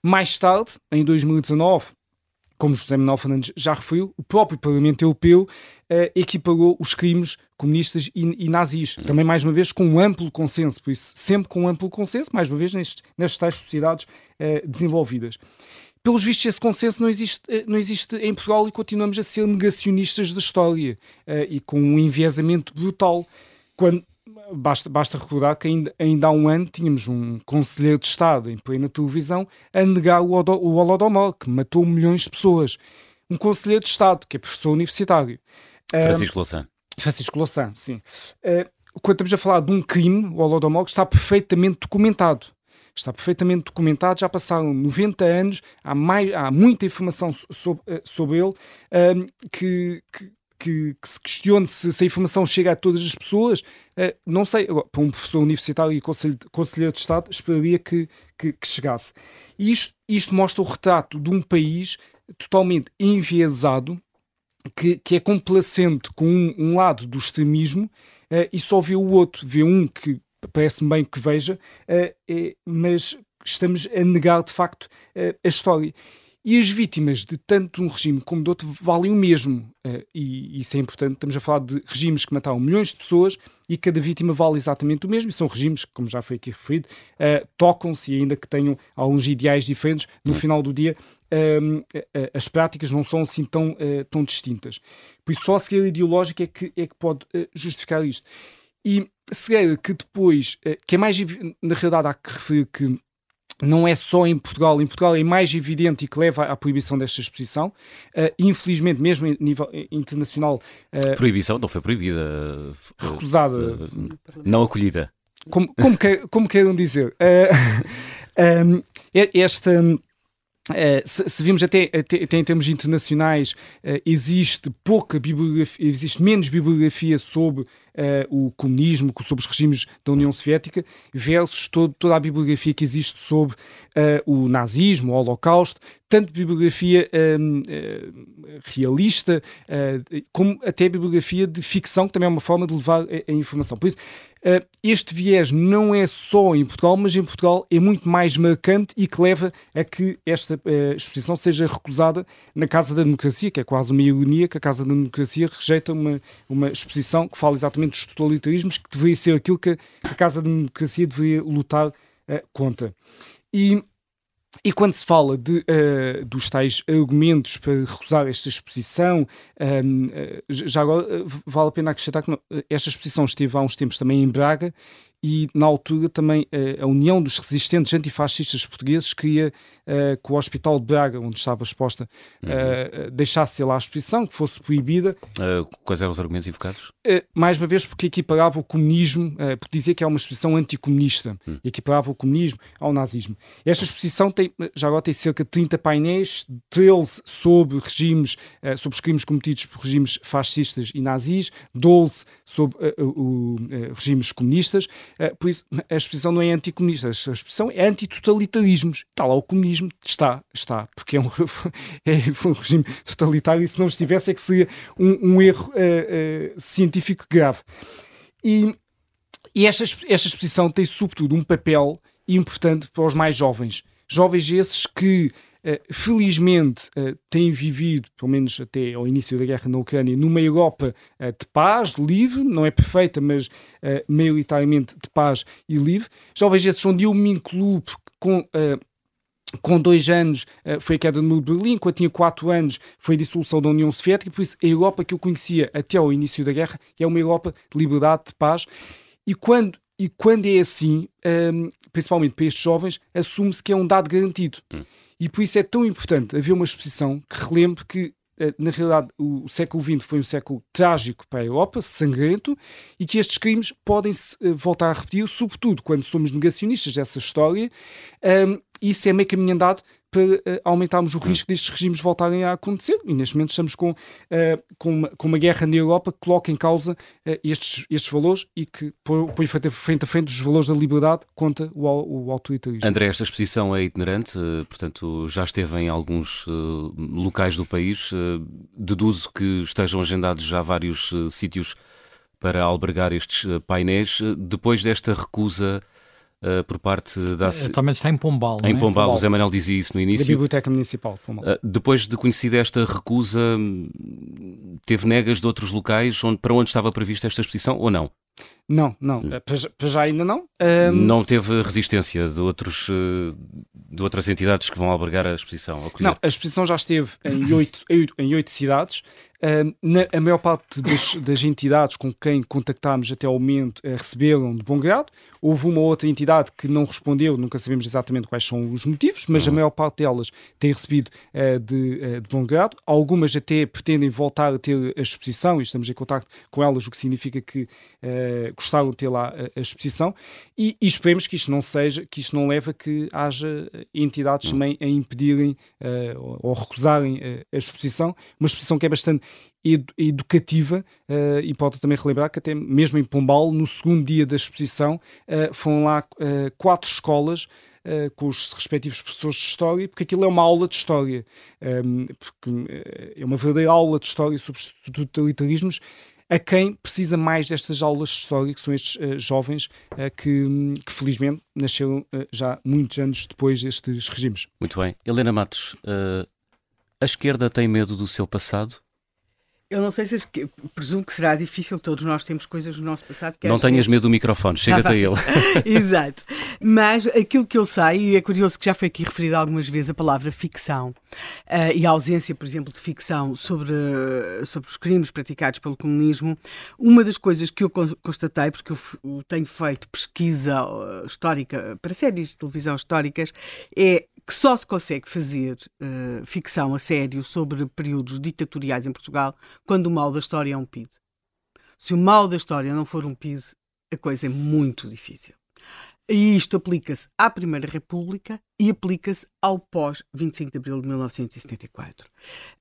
Mais tarde, em 2019, como José Manuel Fernandes já referiu, o próprio Parlamento Europeu uh, equiparou os crimes comunistas e, e, nazis, uhum. também mais uma vez com um amplo consenso, por isso sempre com um amplo consenso, mais uma vez nestes, nestas tais sociedades uh, desenvolvidas. Pelos vistos, esse consenso não existe, uh, não existe em Portugal e continuamos a ser negacionistas da história e com um enviesamento brutal. Quando, basta, basta recordar que ainda, ainda há um ano tínhamos um conselheiro de Estado em plena televisão a negar o, o Holodomor, que matou milhões de pessoas. Um conselheiro de Estado, que é professor universitário. Francisco Louçã. Francisco Louçã, sim. Uh, quando estamos a falar de um crime, o Holodomor, que está perfeitamente documentado. Está perfeitamente documentado, já passaram 90 anos, há, mais, há muita informação sobre, sobre ele, que, que que, que se questione se, se, a informação chega a todas as pessoas, uh, não sei, para um professor universitário e conselheiro de Estado, esperaria que, que, que chegasse. Isto, isto mostra o retrato de um país totalmente enviesado, que, que é complacente com um, um lado do extremismo uh, e só vê o outro, vê um que parece-me bem que veja, uh, é, mas estamos a negar de facto a história. E as vítimas de tanto um regime como de outro valem o mesmo. E isso é importante. Estamos a falar de regimes que mataram milhões de pessoas e cada vítima vale exatamente o mesmo. E são regimes que, como já foi aqui referido, tocam-se, ainda que tenham alguns ideais diferentes, no final do dia uh, as práticas não são assim tão, tão distintas. Por isso, só a cegueira ideológica é que, é que pode justificar isto. E cegueira que depois, que é mais, na realidade, há que referir que não é só em Portugal, em Portugal é mais evidente e que leva à proibição desta exposição. Uh, infelizmente, mesmo em nível internacional. Uh, proibição não foi proibida. Recusada. Uh, não acolhida. Como, como, que, como queiram dizer. Um, (laughs) esta. Uh, se, se vimos até, até, até, em termos internacionais, uh, existe pouca bibliografia, existe menos bibliografia sobre uh, o comunismo, sobre os regimes da União Soviética, versus todo, toda a bibliografia que existe sobre o nazismo, o Holocausto, tanto bibliografia um, uh, eh, realista, como até bibliografia de ficção, que também é uma forma de levar a, a informação. Por isso, este viés não é só em Portugal, mas em Portugal é muito mais marcante e que leva a que esta exposição seja recusada na Casa da Democracia, que é quase uma ironia que a Casa da Democracia rejeita uma, uma exposição que fala exatamente dos totalitarismos, que deveria ser aquilo que a Casa da Democracia deveria lutar uh, contra. E, e quando se fala de, uh, dos tais argumentos para recusar esta exposição, uh, já agora vale a pena acrescentar que esta exposição esteve há uns tempos também em Braga e na altura também a União dos Resistentes Antifascistas Portugueses queria que o Hospital de Braga, onde estava exposta, uhum. deixasse lá a exposição, que fosse proibida. quais eram os argumentos invocados? mais uma vez porque equiparava o comunismo, porque dizia que é uma exposição anticomunista, uhum. equiparava o comunismo ao nazismo. Esta exposição tem, já agora tem cerca de 30 painéis, 13 sobre regimes, sobre os crimes cometidos por regimes fascistas e nazis, 12 sobre uh, uh, regimes comunistas. Uh, por isso, a expressão não é anticomunista, a expressão é antitotalitarismos. Está lá o comunismo, está, está, porque é um, (laughs) é um regime totalitário e se não estivesse é que seria um, um erro científico grave. E, e esta, esta exposição tem, sobretudo, um papel importante para os mais jovens. Jovens esses que eh, felizmente uh, têm vivido, pelo menos até ao início da guerra na Ucrânia, numa Europa uh, de paz, livre, não é perfeita, mas maioritariamente de paz e livre. Jovens esses onde eu me incluo com com dois anos foi a queda do muro de Berlim, quando tinha quatro anos foi a dissolução da União Soviética, por isso a Europa que eu conhecia até ao início da guerra é uma Europa de liberdade, de paz. E quando, e quando é assim, um, principalmente para estes jovens, assume-se que é um dado garantido. Hum. E por isso é tão importante haver uma exposição que relembre que eh, na realidade, o século XX foi um século trágico para a Europa, sangrento, e que estes crimes podem -se eh, voltar a repetir, sobretudo quando somos negacionistas dessa história. Um, isso é meio caminho andado para uh, aumentarmos o risco destes regimes voltarem a acontecer. E neste momento estamos com, uh, com, uma, com, uma, guerra na Europa que coloca em causa uh, estes, estes valores e que põe frente a frente os valores da liberdade contra o, o autoritarismo. André, esta exposição é itinerante, portanto já esteve em alguns locais do país. deduzo que estejam agendados já vários sítios para albergar estes painéis. Depois desta recusa uh, por parte da. Atualmente está em Pombal. Em é? Pombal, Pombal, o Zé Manuel dizia isso no início. Da Biblioteca Municipal. Pombal. Uh, depois de conhecida esta recusa, teve negas de outros locais onde, para onde estava prevista esta exposição ou não? Não, não, hum. para já ainda não. Um... Não teve resistência de, outros, de outras entidades que vão albergar a exposição? Não, a exposição já esteve em oito, em oito cidades. Uh, na, a maior parte das, das, entidades com quem contactámos até ao momento uh, receberam de bom grado. Houve uma outra entidade que não respondeu, nunca sabemos exatamente quais são os motivos, mas uhum. a maior parte delas tem recebido uh, de, eh, de, bom grado. Algumas até pretendem voltar a ter a exposição e estamos em contato com elas, o que significa que gostaram de ter lá a, a exposição. E, e, esperemos que isto não seja, que isto não leve a que haja entidades uhum. também a impedirem ou, ou recusarem a exposição, uma exposição que é bastante educativa uh, e pode também relembrar que até mesmo em Pombal, no segundo dia da exposição, uh, foram lá uh, quatro escolas Uh, com os respectivos professores de História, porque aquilo é uma aula de História, um, ehm, porque é uma verdadeira aula de História sobre os totalitarismos, a quem precisa mais destas aulas de História, que são estes uh, jovens uh, que, que, felizmente nasceram já muitos anos depois destes regimes. Muito bem. Helena Matos, a esquerda tem medo do seu passado? Eu não sei se presumo que será difícil, todos nós temos coisas no nosso passado que Não tenhas vezes... medo do microfone, chega-te a ele. (laughs) Exato. Mas aquilo que eu sei, e é curioso que já foi aqui referido algumas vezes a palavra ficção uh, e a ausência, por exemplo, de ficção sobre, sobre os crimes praticados pelo comunismo, uma das coisas que eu constatei, porque eu tenho feito pesquisa eh, histórica para séries de televisão históricas, é que só se consegue fazer uh, ficção a sério sobre períodos ditatoriais em Portugal quando o mal da história é um PID. Se o mal da história não for um PID, a coisa é muito difícil. E isto aplica-se à Primeira República e aplica-se ao pós-25 de abril de 1974. Uh,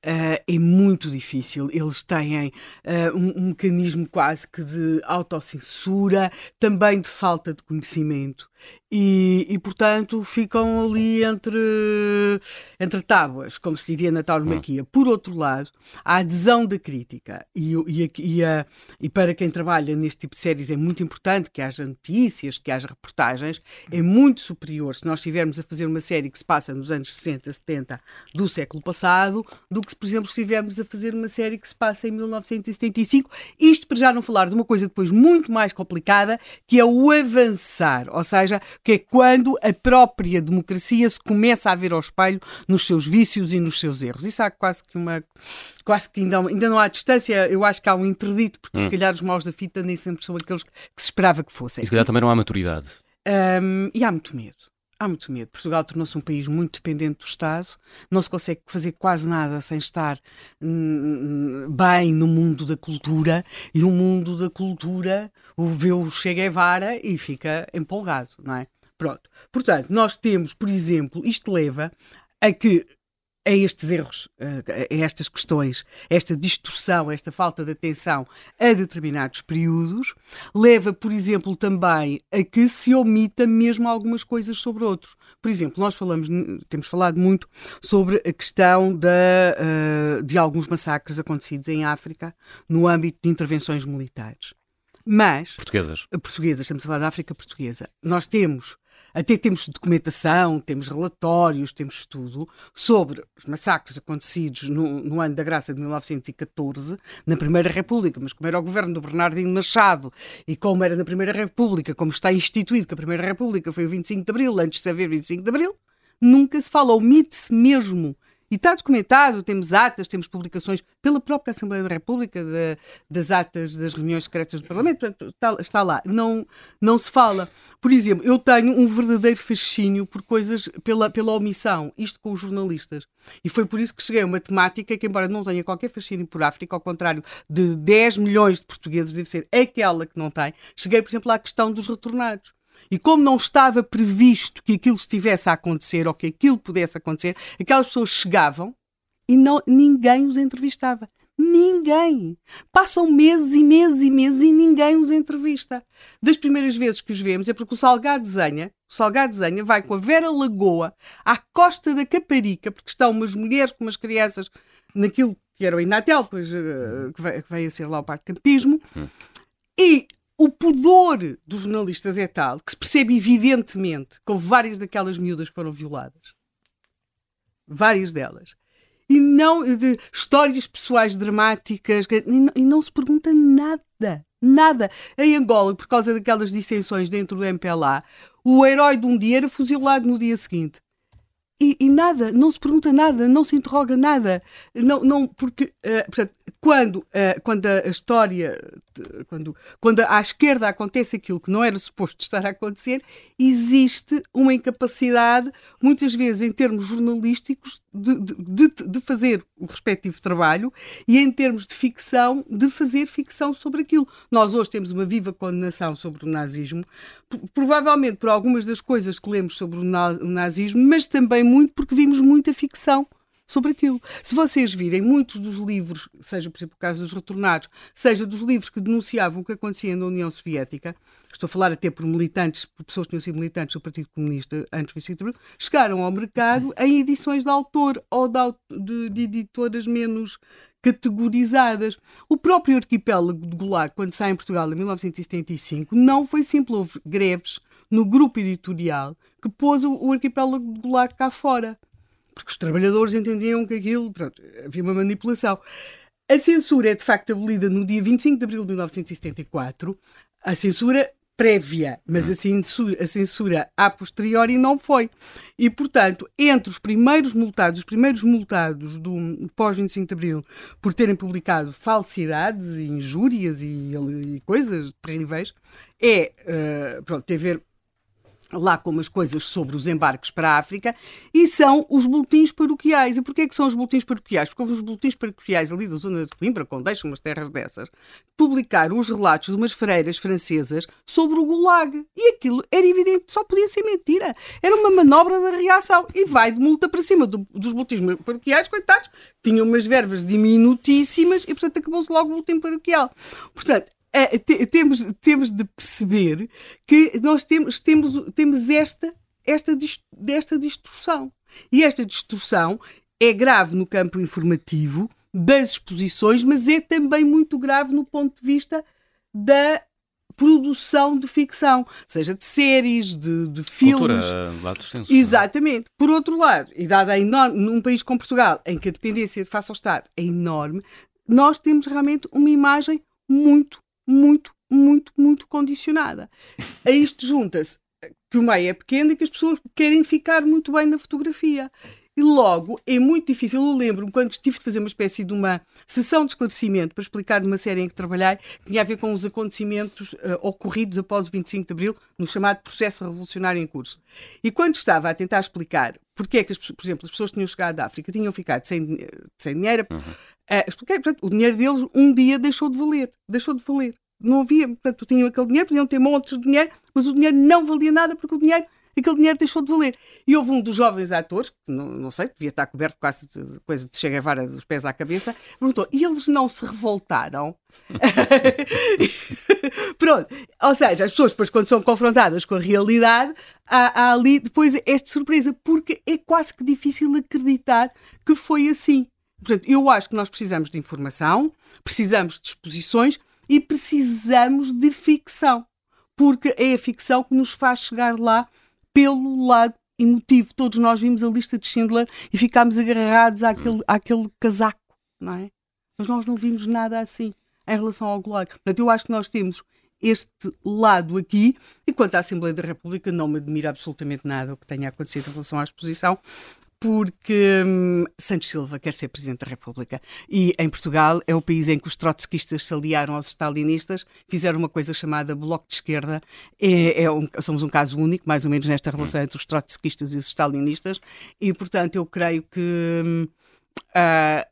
eh, é muito difícil. Eles têm uh, um, um, mecanismo quase que de autocensura, também de falta de conhecimento. E, e, portanto, ficam ali entre, entre tábuas, como se diria na tauromaquia. Hum. Por outro lado, a adesão da crítica, e, e, e, a, e para quem trabalha neste tipo de séries é muito importante que haja notícias, que haja reportagens, é muito superior se nós estivermos a fazer uma série que se passa nos anos 60, 70 do século passado, do que, por exemplo, se estivermos a fazer uma série que se passa em 1975. Isto para já não falar de uma coisa depois muito mais complicada, que é o avançar, ou seja, que é quando a própria democracia se começa a ver ao espelho nos seus vícios e nos seus erros. Isso há quase que uma. Quase que ainda, ainda não há distância, eu acho que há um interdito, porque hum. se calhar os maus da fita nem sempre são aqueles que se esperava que fossem. E se calhar também não há maturidade. Um, e há muito medo. Há muito medo. Portugal tornou-se um país muito dependente do Estado, não se consegue fazer quase nada sem estar hum, bem no mundo da cultura, e o mundo da cultura o vê o Che Guevara e fica empolgado, não é? Pronto. Portanto, nós temos, por exemplo, isto leva a que a estes erros, a estas questões, esta distorção, esta falta de atenção a determinados períodos, leva, por exemplo, também a que se omita mesmo algumas coisas sobre outros. Por exemplo, nós falamos, temos falado muito sobre a questão da, de alguns massacres acontecidos em África no âmbito de intervenções militares. Mas. Portuguesas. Portuguesas, estamos a falar da África portuguesa. Nós temos até temos documentação, temos relatórios, temos tudo sobre os massacres acontecidos no, no, ano da graça de 1914, na Primeira República, mas como era o governo do Bernardino Machado e como era na Primeira República, como está instituído que a Primeira República foi o 25 de Abril, antes de haver 25 de Abril, nunca se fala, omite-se mesmo e está documentado, temos atas, temos publicações pela própria Assembleia da República de, das atas das reuniões secretas do Parlamento, portanto, está, está, lá. Não, não se fala. Por exemplo, eu tenho um verdadeiro fascínio por coisas pela, pela omissão, isto com os jornalistas. E foi por isso que cheguei a uma temática que, embora não tenha qualquer fascínio por África, ao contrário de 10 milhões de portugueses, deve ser aquela que não tem, cheguei, por exemplo, à questão dos retornados. E como não estava previsto que aquilo estivesse a acontecer ou que aquilo pudesse acontecer, aquelas pessoas chegavam e não, ninguém os entrevistava. Ninguém. Passam meses e meses e meses e ninguém os entrevista. Das primeiras vezes que os vemos é porque o Salgado desenha, o Salgado desenha, vai com a Vera Lagoa à costa da Caparica, porque estão umas mulheres com umas crianças naquilo que era o Inatel, depois uh, que, vai a ser lá o Parque Campismo, hum. e o pudor dos jornalistas é tal que se percebe evidentemente com várias daquelas miúdas que foram violadas. Várias delas. E não de histórias pessoais dramáticas, e não, e não se pergunta nada. Nada. Em Angola, por causa daquelas dissensões dentro do MPLA, o herói de um dia era fuzilado no dia seguinte. E, e, nada, não se pergunta nada, não se interroga nada. Não, não, porque, uh, portanto, quando, uh, quando a história, quando, quando à esquerda acontece aquilo que não era suposto estar a acontecer, existe uma incapacidade, muitas vezes em termos jornalísticos, de, de, de fazer o respectivo trabalho e em termos de ficção, de fazer ficção sobre aquilo. Nós hoje temos uma viva condenação sobre o nazismo, provavelmente por algumas das coisas que lemos sobre o nazismo, mas também muito porque vimos muita ficção sobre aquilo. Se vocês virem muitos dos livros, seja por exemplo o caso dos retornados, seja dos livros que denunciavam o que acontecia na União Soviética, estou a falar até por militantes, por pessoas que tinham sido militantes do Partido Comunista antes do 25 de chegaram ao mercado em edições de autor ou de, de editoras menos categorizadas. O próprio arquipélago de Gulag, quando sai em Portugal em 1975, não foi simples. Houve greves no grupo editorial que pôs o, o arquipélago Gulag cá fora. Porque os trabalhadores entendiam que aquilo, pronto, havia uma manipulação. A censura é de facto abolida no dia 25 de abril de 1974. A censura prévia, mas a censura, a censura a posteriori não foi. E, portanto, entre os primeiros multados, os primeiros multados do pós-25 de Abril por terem publicado falsidades e injúrias e, e coisas terríveis, é, uh, pronto, tem a ver lá com umas coisas sobre os embarques para a África e são os boletins paroquiais. E porquê é que são os boletins paroquiais? Porque houve os boletins paroquiais ali da zona de Coimbra, com deixam umas terras dessas, publicaram os relatos de umas freiras francesas sobre o Gulag. E aquilo era evidente, só podia ser mentira. Era uma manobra da reação. E vai de multa para cima do, dos boletins paroquiais, coitados, tinham umas verbas diminutíssimas e, portanto, acabou-se logo o boletim paroquial. Portanto, é, temos, temos de perceber que nós temos, temos, temos esta, esta, esta distorção. E esta distorção é grave no campo informativo das exposições, mas é também muito grave no ponto de vista da produção de ficção, seja de séries, de, de filmes. Cultura, lado senso, é? Exatamente. Por outro lado, e dada a enorme, num país como Portugal, em que a dependência face ao Estado é enorme, nós temos realmente uma imagem muito muito, muito, muito condicionada. A isto junta-se que o meio é pequeno e que as pessoas querem ficar muito bem na fotografia. E logo é muito difícil. Eu lembro-me quando tive de fazer uma espécie de uma sessão de esclarecimento para explicar de uma série em que trabalhei, que tinha a ver com os acontecimentos uh, ocorridos após o 25 de Abril, no chamado processo revolucionário em curso. E quando estava a tentar explicar porque é que, as, por exemplo, as pessoas que tinham chegado da África tinham ficado sem, sem dinheiro, uhum. uh, expliquei, portanto, o dinheiro deles um dia deixou de valer. Deixou de valer. Não havia, portanto, tinham aquele dinheiro, podiam ter montes de dinheiro, mas o dinheiro não valia nada porque o dinheiro aquele dinheiro deixou de valer. E houve um dos jovens atores, que não, não sei, devia estar coberto quase de coisa de Che Guevara dos pés à cabeça, perguntou: e eles não se revoltaram? (laughs) Pronto. Ou seja, as pessoas depois, quando são confrontadas com a realidade, há, há ali depois esta surpresa, porque é quase que difícil acreditar que foi assim. Portanto, eu acho que nós precisamos de informação, precisamos de exposições e precisamos de ficção. Porque é a ficção que nos faz chegar lá pelo lado emotivo. Todos nós vimos a lista de Schindler e ficámos agarrados àquele, hum. àquele casaco, não é? Mas nós não vimos nada assim em relação ao Gulag. Portanto, eu acho que nós temos este lado aqui, e quanto à Assembleia da República, não me admira absolutamente nada o que tenha acontecido em relação à exposição, porque hum, Santos Silva quer ser Presidente da República. E em Portugal é o país em que os trotskistas se aliaram aos stalinistas, fizeram uma coisa chamada Bloco de Esquerda. É, é um, somos um caso único, mais ou menos, nesta relação entre os trotskistas e os stalinistas. E, portanto, eu creio que. Hum, uh,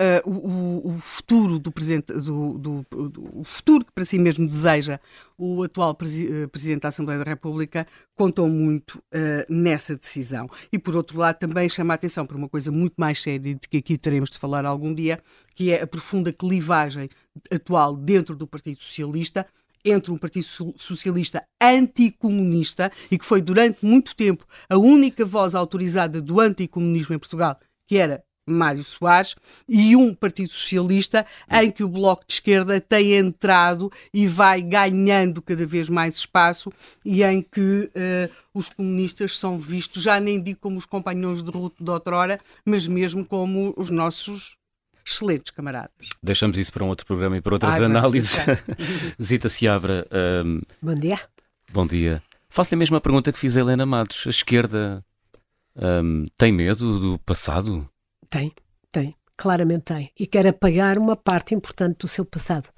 uh, o, o, futuro do presidente, do, do, do, o futuro que para si mesmo deseja o atual presi eh, presidente da Assembleia da República contou muito uh, nessa decisão. E por outro lado também chama a atenção para uma coisa muito mais séria de que aqui teremos de falar algum dia, que é a profunda clivagem atual dentro do Partido Socialista entre um Partido Socialista anticomunista e que foi durante muito tempo a única voz autorizada do anticomunismo em Portugal, que era Mário Soares, e um Partido Socialista em que o Bloco de Esquerda tem entrado e vai ganhando cada vez mais espaço e em que uh, os comunistas são vistos, já nem digo como os companheiros de ruta de outrora, mas mesmo como os nossos excelentes camaradas. Deixamos isso para um outro programa e para outras Ai, análises. (laughs) Zita Seabra. Um... Bom dia. Bom dia. Faço-lhe a mesma pergunta que fiz a Helena Matos. A esquerda um, tem medo do passado? Tem, tem, claramente tem. E quer apagar uma parte importante do seu passado.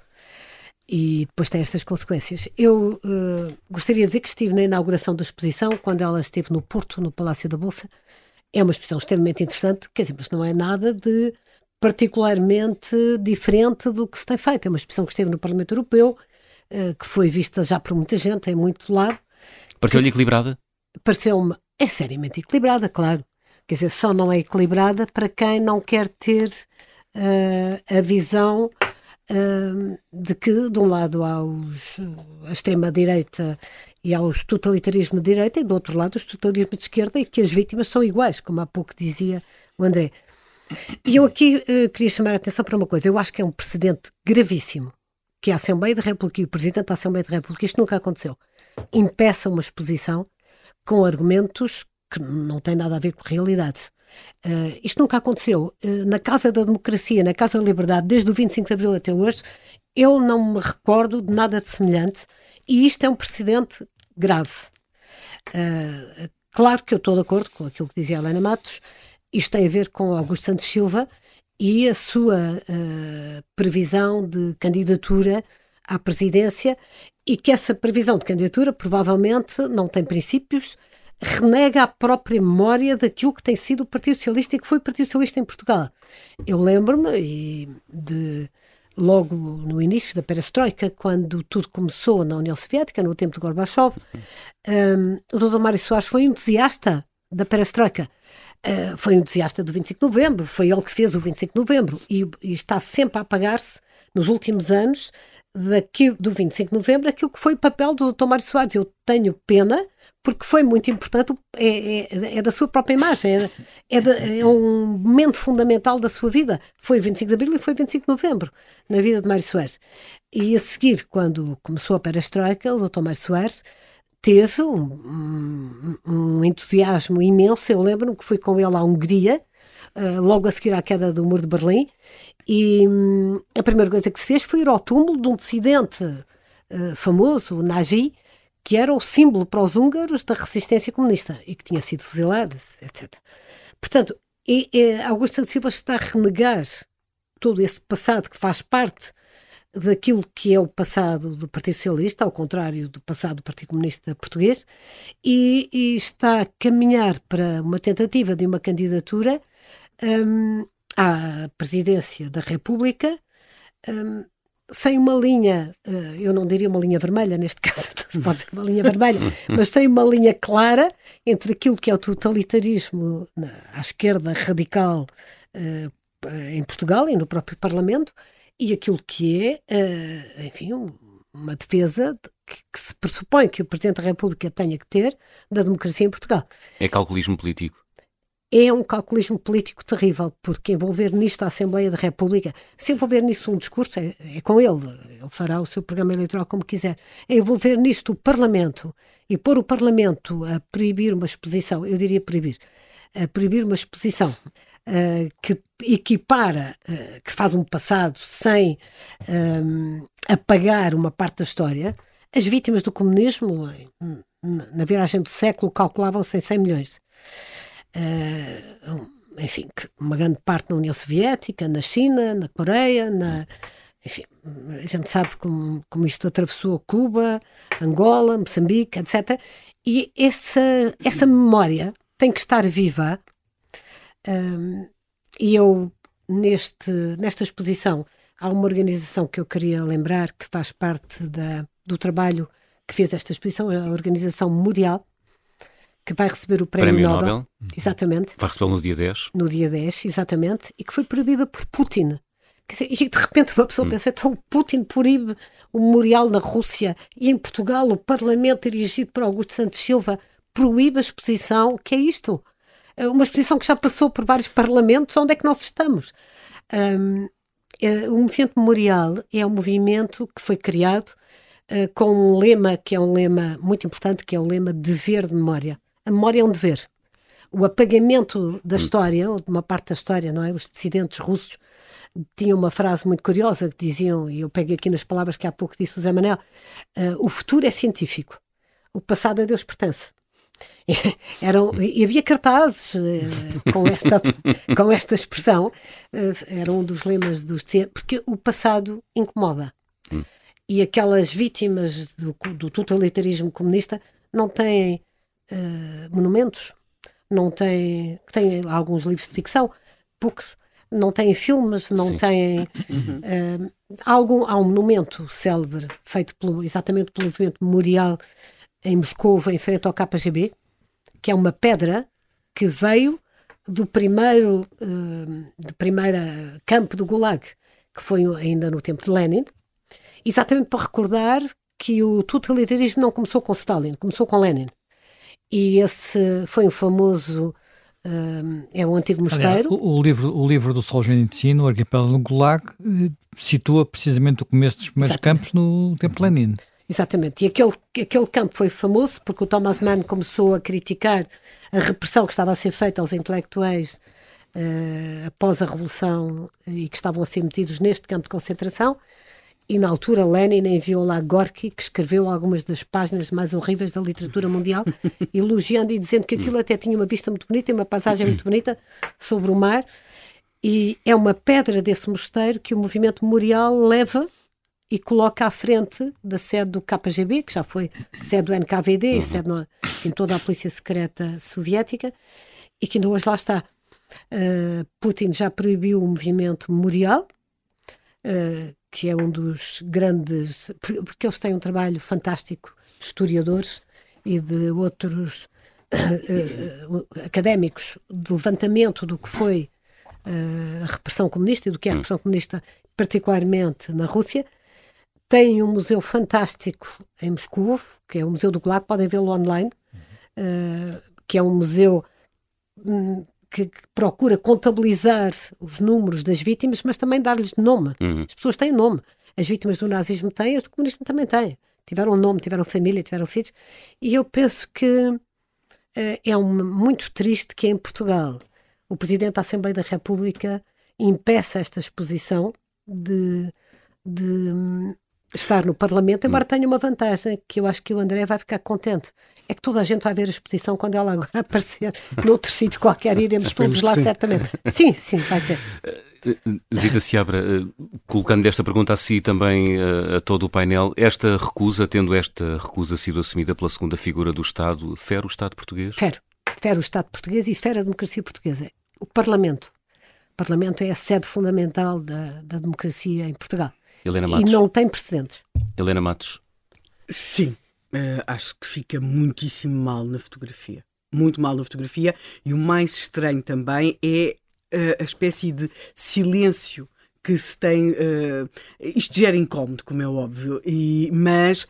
E depois tem estas consequências. Eu uh, gostaria de dizer que estive na inauguração da exposição, quando ela esteve no Porto, no Palácio da Bolsa. É uma exposição extremamente interessante, quer dizer, mas não é nada de particularmente diferente do que se tem feito. É uma exposição que esteve no Parlamento Europeu, uh, que foi vista já por muita gente, em muito lado. Pareceu-lhe equilibrada? Pareceu-me, é seriamente equilibrada, claro. Quer dizer, só não é equilibrada para quem não quer ter uh, a visão uh, de que, de um lado, há os, a extrema-direita e há os totalitarismo de direita, e do outro lado, os totalitarismo de esquerda, e que as vítimas são iguais, como há pouco dizia o André. E eu aqui uh, queria chamar a atenção para uma coisa. Eu acho que é um precedente gravíssimo que a Assembleia da República e o Presidente da Assembleia da República, isto nunca aconteceu, impeça uma exposição com argumentos que não tem nada a ver com a realidade. Uh, isto nunca aconteceu. Uh, na Casa da Democracia, na Casa da Liberdade, desde o 25 de Abril até hoje, eu não me recordo de nada de semelhante e isto é um precedente grave. Uh, claro que eu estou de acordo com aquilo que dizia a Helena Matos, isto tem a ver com Augusto Santos Silva e a sua previsão de candidatura à presidência e que essa previsão de candidatura provavelmente não tem princípios, renega a própria memória daquilo que tem sido o Partido Socialista e que foi o Partido Socialista em Portugal. Eu lembro-me de logo no início da perestroika, quando tudo começou na União Soviética, no tempo de Gorbachev, um, o Dr. Mário Soares foi entusiasta da perestroika. Uh, foi entusiasta do 25 de novembro, foi ele que fez o 25 de novembro e, e está sempre a apagar-se nos últimos anos daqui, do 25 de novembro aquilo que foi o papel do Dr. Mário Soares. Eu tenho pena, porque foi muito importante, é, é, é da sua própria imagem, é, é, de, é, um momento fundamental da sua vida. Foi 25 de abril e foi 25 de novembro, na vida de Mário Soares. E a seguir, quando começou a perestroika, o Dr. Mário Soares teve um, um, um entusiasmo imenso. Eu lembro-me que fui com ele à Hungria, uh, logo a seguir à queda do Muro de Berlim, e hum, a primeira coisa que se fez foi ir ao túmulo de um dissidente uh, famoso, o Nagy, que era o símbolo para os húngaros da resistência comunista e que tinha sido fuzilada, etc. Portanto, e, e Augusto Silva está a renegar todo esse passado que faz parte daquilo que é o passado do Partido Socialista, ao contrário do passado do Partido Comunista Português, e, e está a caminhar para uma tentativa de uma candidatura um, à presidência da República um, sem uma linha, uh, eu não diria uma linha vermelha, neste (laughs) caso se pode ser uma linha vermelha, mas sem uma linha clara entre aquilo que é o totalitarismo à esquerda radical uh, em Portugal e no próprio Parlamento e aquilo que é, uh, enfim, uma defesa que, se pressupõe que o Presidente da República tenha que ter da democracia em Portugal. É calculismo político? É um calculismo político terrível, porque envolver nisto a Assembleia da República, se envolver nisto um discurso, é, é com ele, ele fará o seu programa eleitoral como quiser. É envolver nisto o Parlamento e pôr o Parlamento a proibir uma exposição, eu diria proibir, a proibir uma exposição uh, que equipara, uh, que faz um passado sem um, apagar uma parte da história, as vítimas do comunismo, na viragem do século, calculavam-se em 100 milhões. Uh, enfim, uma grande parte na União Soviética, na China, na Coreia, na, enfim, a gente sabe como, como isto atravessou Cuba, Angola, Moçambique, etc. E essa, essa memória tem que estar viva e eu, neste, nesta exposição, há uma organização que eu queria lembrar que faz parte da, do trabalho que fez esta exposição, a Organização Memorial, que vai receber o Prémio, Prémio Nobel, Nobel. Exatamente. Vai recebê-lo no dia 10. No dia 10, exatamente. E que foi proibida por Putin. E de repente uma pessoa hum. pensa, então o Putin proíbe o memorial na Rússia e em Portugal o Parlamento dirigido por Augusto Santos Silva proíbe a exposição. O que é isto? É uma exposição que já passou por vários parlamentos, onde é que nós estamos? Um, é, o movimento memorial é um movimento que foi criado uh, com um lema que é um lema muito importante, que é o lema dever de memória. A memória é um dever. O apagamento da hum. história, ou de uma parte da história, não é? Os dissidentes russos tinham uma frase muito curiosa que diziam, e eu pego aqui nas palavras que há pouco disse o Zé Manel, uh, o futuro é científico, o passado a Deus pertence. (laughs) Eram, e havia cartazes uh, com, esta, (laughs) com esta expressão, uh, era um dos lemas dos porque o passado incomoda. Hum. E aquelas vítimas do, do, totalitarismo comunista não têm uh, monumentos, não têm, têm alguns livros de ficção, poucos, não têm filmes, não Sim. têm. Uhum. algum, há um monumento célebre feito pelo, exatamente pelo movimento memorial em Moscou, em frente ao KGB, que é uma pedra que veio do primeiro, uh, do primeiro campo do Gulag, que foi ainda no tempo de Lenin, exatamente para recordar que o totalitarismo não começou com Stalin, começou com Lenin. E esse foi um famoso uh, é um antigo mosteiro. Aliás, o, o, livro, o livro do Solzhenitsyn, o Arquipélago do Gulag, eh, situa precisamente o começo dos primeiros Exatamente. campos no tempo Lenin. Exatamente. E aquele, aquele campo foi famoso porque o Thomas Mann começou a criticar a repressão que estava a ser feita aos intelectuais uh, após a Revolução e que estavam a ser metidos neste campo de concentração. E na altura Lenin enviou lá Gorky, que escreveu algumas das páginas mais horríveis da literatura mundial, (laughs) elogiando e dizendo que aquilo até tinha uma vista muito bonita e uma paisagem muito bonita sobre o mar. E é uma pedra desse mosteiro que o movimento memorial leva e coloca à frente da sede do KGB, que já foi sede do NKVD uhum. e sede enfim, toda a polícia secreta soviética, e que ainda hoje lá está. Uh, Putin já proibiu o movimento memorial, uh, que é um dos grandes. porque eles têm um trabalho fantástico de historiadores e de outros uh, académicos de levantamento do que foi a repressão comunista e do que é a hum. repressão comunista, particularmente na Rússia tem um museu fantástico em Moscou, que é o Museu do Gulag, podem vê-lo online, uhum. uh, que é um museu um, que, que, procura contabilizar os números das vítimas, mas também dar-lhes nome. Uhum. As pessoas têm nome. As vítimas do nazismo têm, as do comunismo também têm. Tiveram nome, tiveram família, tiveram filhos. E eu penso que uh, é um, muito triste que em Portugal o Presidente da Assembleia da República impeça esta exposição de, de estar no Parlamento, embora hum. tenha uma vantagem que eu acho que o André vai ficar contente. É que toda a gente vai ver a exposição quando ela agora (laughs) aparecer noutro (laughs) sítio qualquer, iremos todos lá sim. certamente. Sim, sim, vai ter. Zita Seabra, colocando esta pergunta a si também a todo o painel, esta recusa, tendo esta recusa sido assumida pela segunda figura do Estado, fere o Estado português? Fere. Fere o Estado português e fere a democracia portuguesa. O Parlamento. O Parlamento é a sede fundamental da, da democracia em Portugal. Helena Matos. E não tem precedentes. Helena Matos. Sim, uh, acho que fica muitíssimo mal na fotografia. Muito mal na fotografia. E o mais estranho também é uh, a espécie de silêncio que se tem. Uh, isto gera incómodo, como é óbvio, e, mas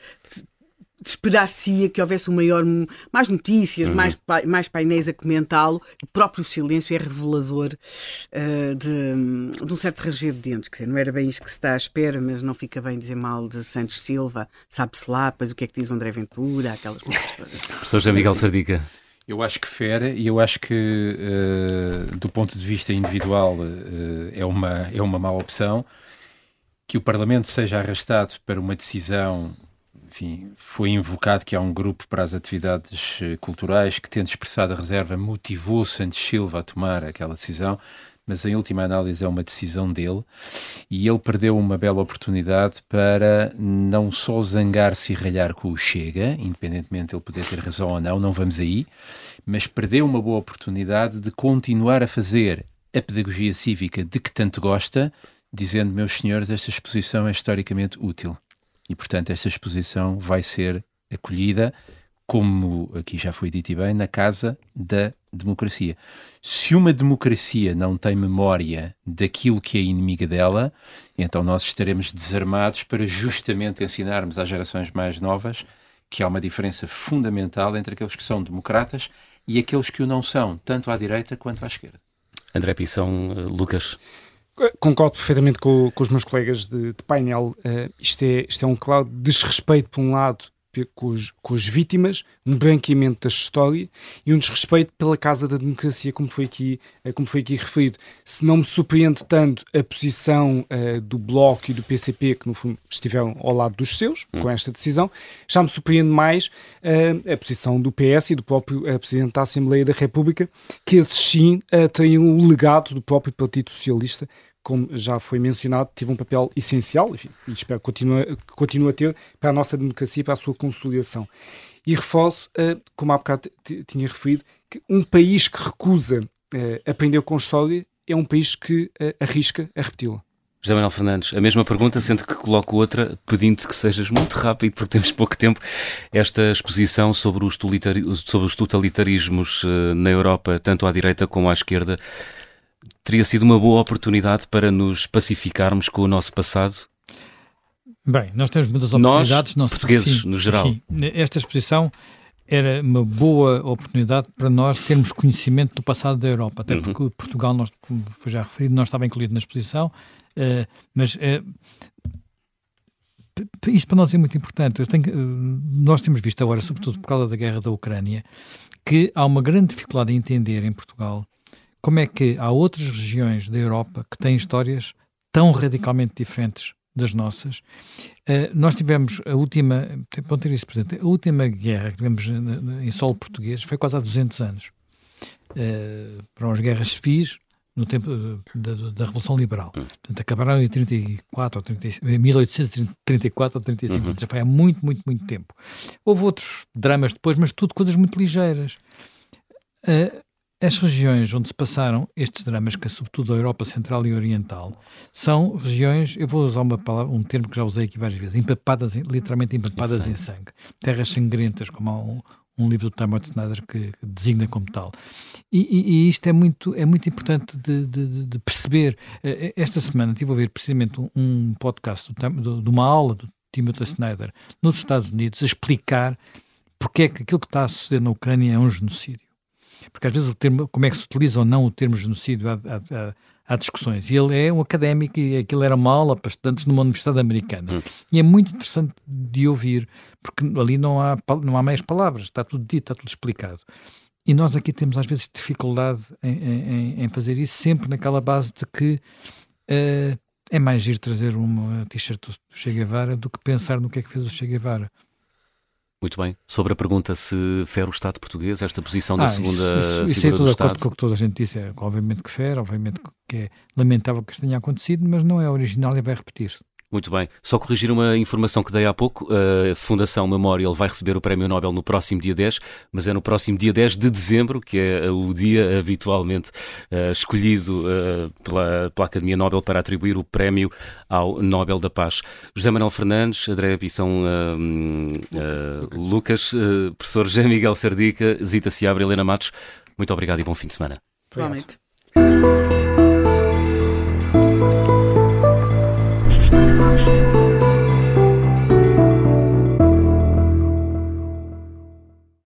esperar-se-ia que houvesse um maior, mais notícias, uhum. mais, mais painéis a comentá-lo. O próprio silêncio é revelador uh, de, de, um certo ranger de dentes. Quer dizer, não era bem isto que se está à espera, mas não fica bem dizer mal de Santos Silva, sabe-se lá, pois o que é que diz o André Ventura, aquelas coisas todas. (laughs) Professor Jean Miguel Sardica. Eu acho que fere e eu acho que, uh, do ponto de vista individual, uh, é, uma, é uma má opção. Que o Parlamento seja arrastado para uma decisão enfim, foi invocado que há um grupo para as atividades eh, culturais que, tendo expressado a reserva, motivou Santos Silva a tomar aquela decisão, mas em última análise é uma decisão dele e ele perdeu uma bela oportunidade para não só zangar-se e ralhar com o Chega, independentemente de ele poder ter razão ou não, não vamos aí, mas perdeu uma boa oportunidade de continuar a fazer a pedagogia cívica de que tanto gosta, dizendo, meus senhores, esta exposição é historicamente útil. E, portanto, esta exposição vai ser acolhida, como aqui já foi dito e bem, na Casa da Democracia. Se uma democracia não tem memória daquilo que é inimiga dela, então nós estaremos desarmados para justamente ensinarmos às gerações mais novas que há uma diferença fundamental entre aqueles que são democratas e aqueles que o não são, tanto à direita quanto à esquerda. André Pissão, eh, Lucas. Concordo perfeitamente com, com os meus colegas de, de painel. Uh, isto, é, isto é um claro desrespeito, por um lado, com, os, com as vítimas, um branqueamento da história e um desrespeito pela Casa da Democracia, como foi aqui, uh, como foi aqui referido. Se não me surpreende tanto a posição uh, do Bloco e do PCP, que no fundo estiveram ao lado dos seus, hum. com esta decisão, já me surpreende mais a posição do PS e do próprio Presidente da Assembleia da República, que esses sim têm o legado do próprio Partido Socialista, como já foi mencionado, tive um papel essencial, enfim, e espero que continue, a ter, para a nossa democracia para a sua consolidação. E reforço, uh, como há bocado tinha referido, que um país que recusa uh, aprender com história é um país que uh, arrisca a repeti-la. José Manuel Fernandes, a mesma pergunta, sendo que coloco outra, pedindo que sejas muito rápido, porque temos pouco tempo. Esta exposição sobre os, sobre os totalitarismos na Europa, tanto à direita como à esquerda, teria sido uma boa oportunidade para nos pacificarmos com o nosso passado? Bem, nós temos muitas oportunidades. Nós, portugueses, sim, no geral. Sim, esta exposição era uma boa oportunidade para nós termos conhecimento do passado da Europa, até uhum. porque Portugal, nós, como foi já referido, não estava incluído na exposição, uh, mas uh, isto para nós é muito importante. Tenho, uh, nós temos visto agora, sobretudo por causa da guerra da Ucrânia, que há uma grande dificuldade em entender em Portugal como é que há outras regiões da Europa que têm histórias tão radicalmente diferentes das nossas. Uh, nós tivemos a última, vão ter isso presente, a última guerra que tivemos em solo português foi quase há 200 anos. Uh, foram as guerras civis no tempo da, da Revolução Liberal. Hum. Portanto, acabaram em 34 ou 35, 1834 ou 35, uhum. já foi há muito, muito, muito tempo. Houve outros dramas depois, mas tudo coisas muito ligeiras. Uh, as regiões onde se passaram estes dramas, que é sobretudo a Europa Central e Oriental, são regiões, eu vou usar uma palavra, um termo que já usei aqui várias vezes, empapadas, literalmente empapadas em sangue. em sangue. Terras sangrentas, como há um, um livro do Timothy Snyder que, que, designa como tal. E, e, e, isto é muito, é muito importante de, de, de, perceber. Eh, eh, esta semana estive a ver precisamente um, um podcast do, de uma aula do Timothy Snyder nos Estados Unidos a explicar porque é que aquilo que está a suceder na Ucrânia é um genocídio porque às vezes o termo, como é que se utiliza ou não o termo genocídio, há, há, há discussões. E ele é um académico e aquilo era uma aula para estudantes numa universidade americana. Hum. E é muito interessante de ouvir, porque ali não há, não há meias palavras, está tudo dito, está tudo explicado. E nós aqui temos às vezes dificuldade em, em, em fazer isso, sempre naquela base de que uh, é mais giro trazer uma t-shirt do Che Guevara do que pensar no que é que fez o Che Guevara. Muito bem. Sobre a pergunta se fere o Estado português, esta posição da ah, segunda isso, isso, isso é tudo de acordo com o que toda a gente disse. É, obviamente que fere, obviamente que é lamentável que isto tenha acontecido, mas não é original e vai repetir-se. Muito bem. Só corrigir uma informação que dei há pouco. A Fundação Memorial vai receber o Prémio Nobel no próximo dia 10, mas é no próximo dia 10 de dezembro, que é o dia habitualmente uh, escolhido uh, pela, pela, Academia Nobel para atribuir o prémio ao Nobel da Paz. José Manuel Fernandes, André Pissão uh, Lucas, professor José Miguel Sardica, Zita Seabra, Helena Matos, muito obrigado e bom fim de semana. Provavelmente.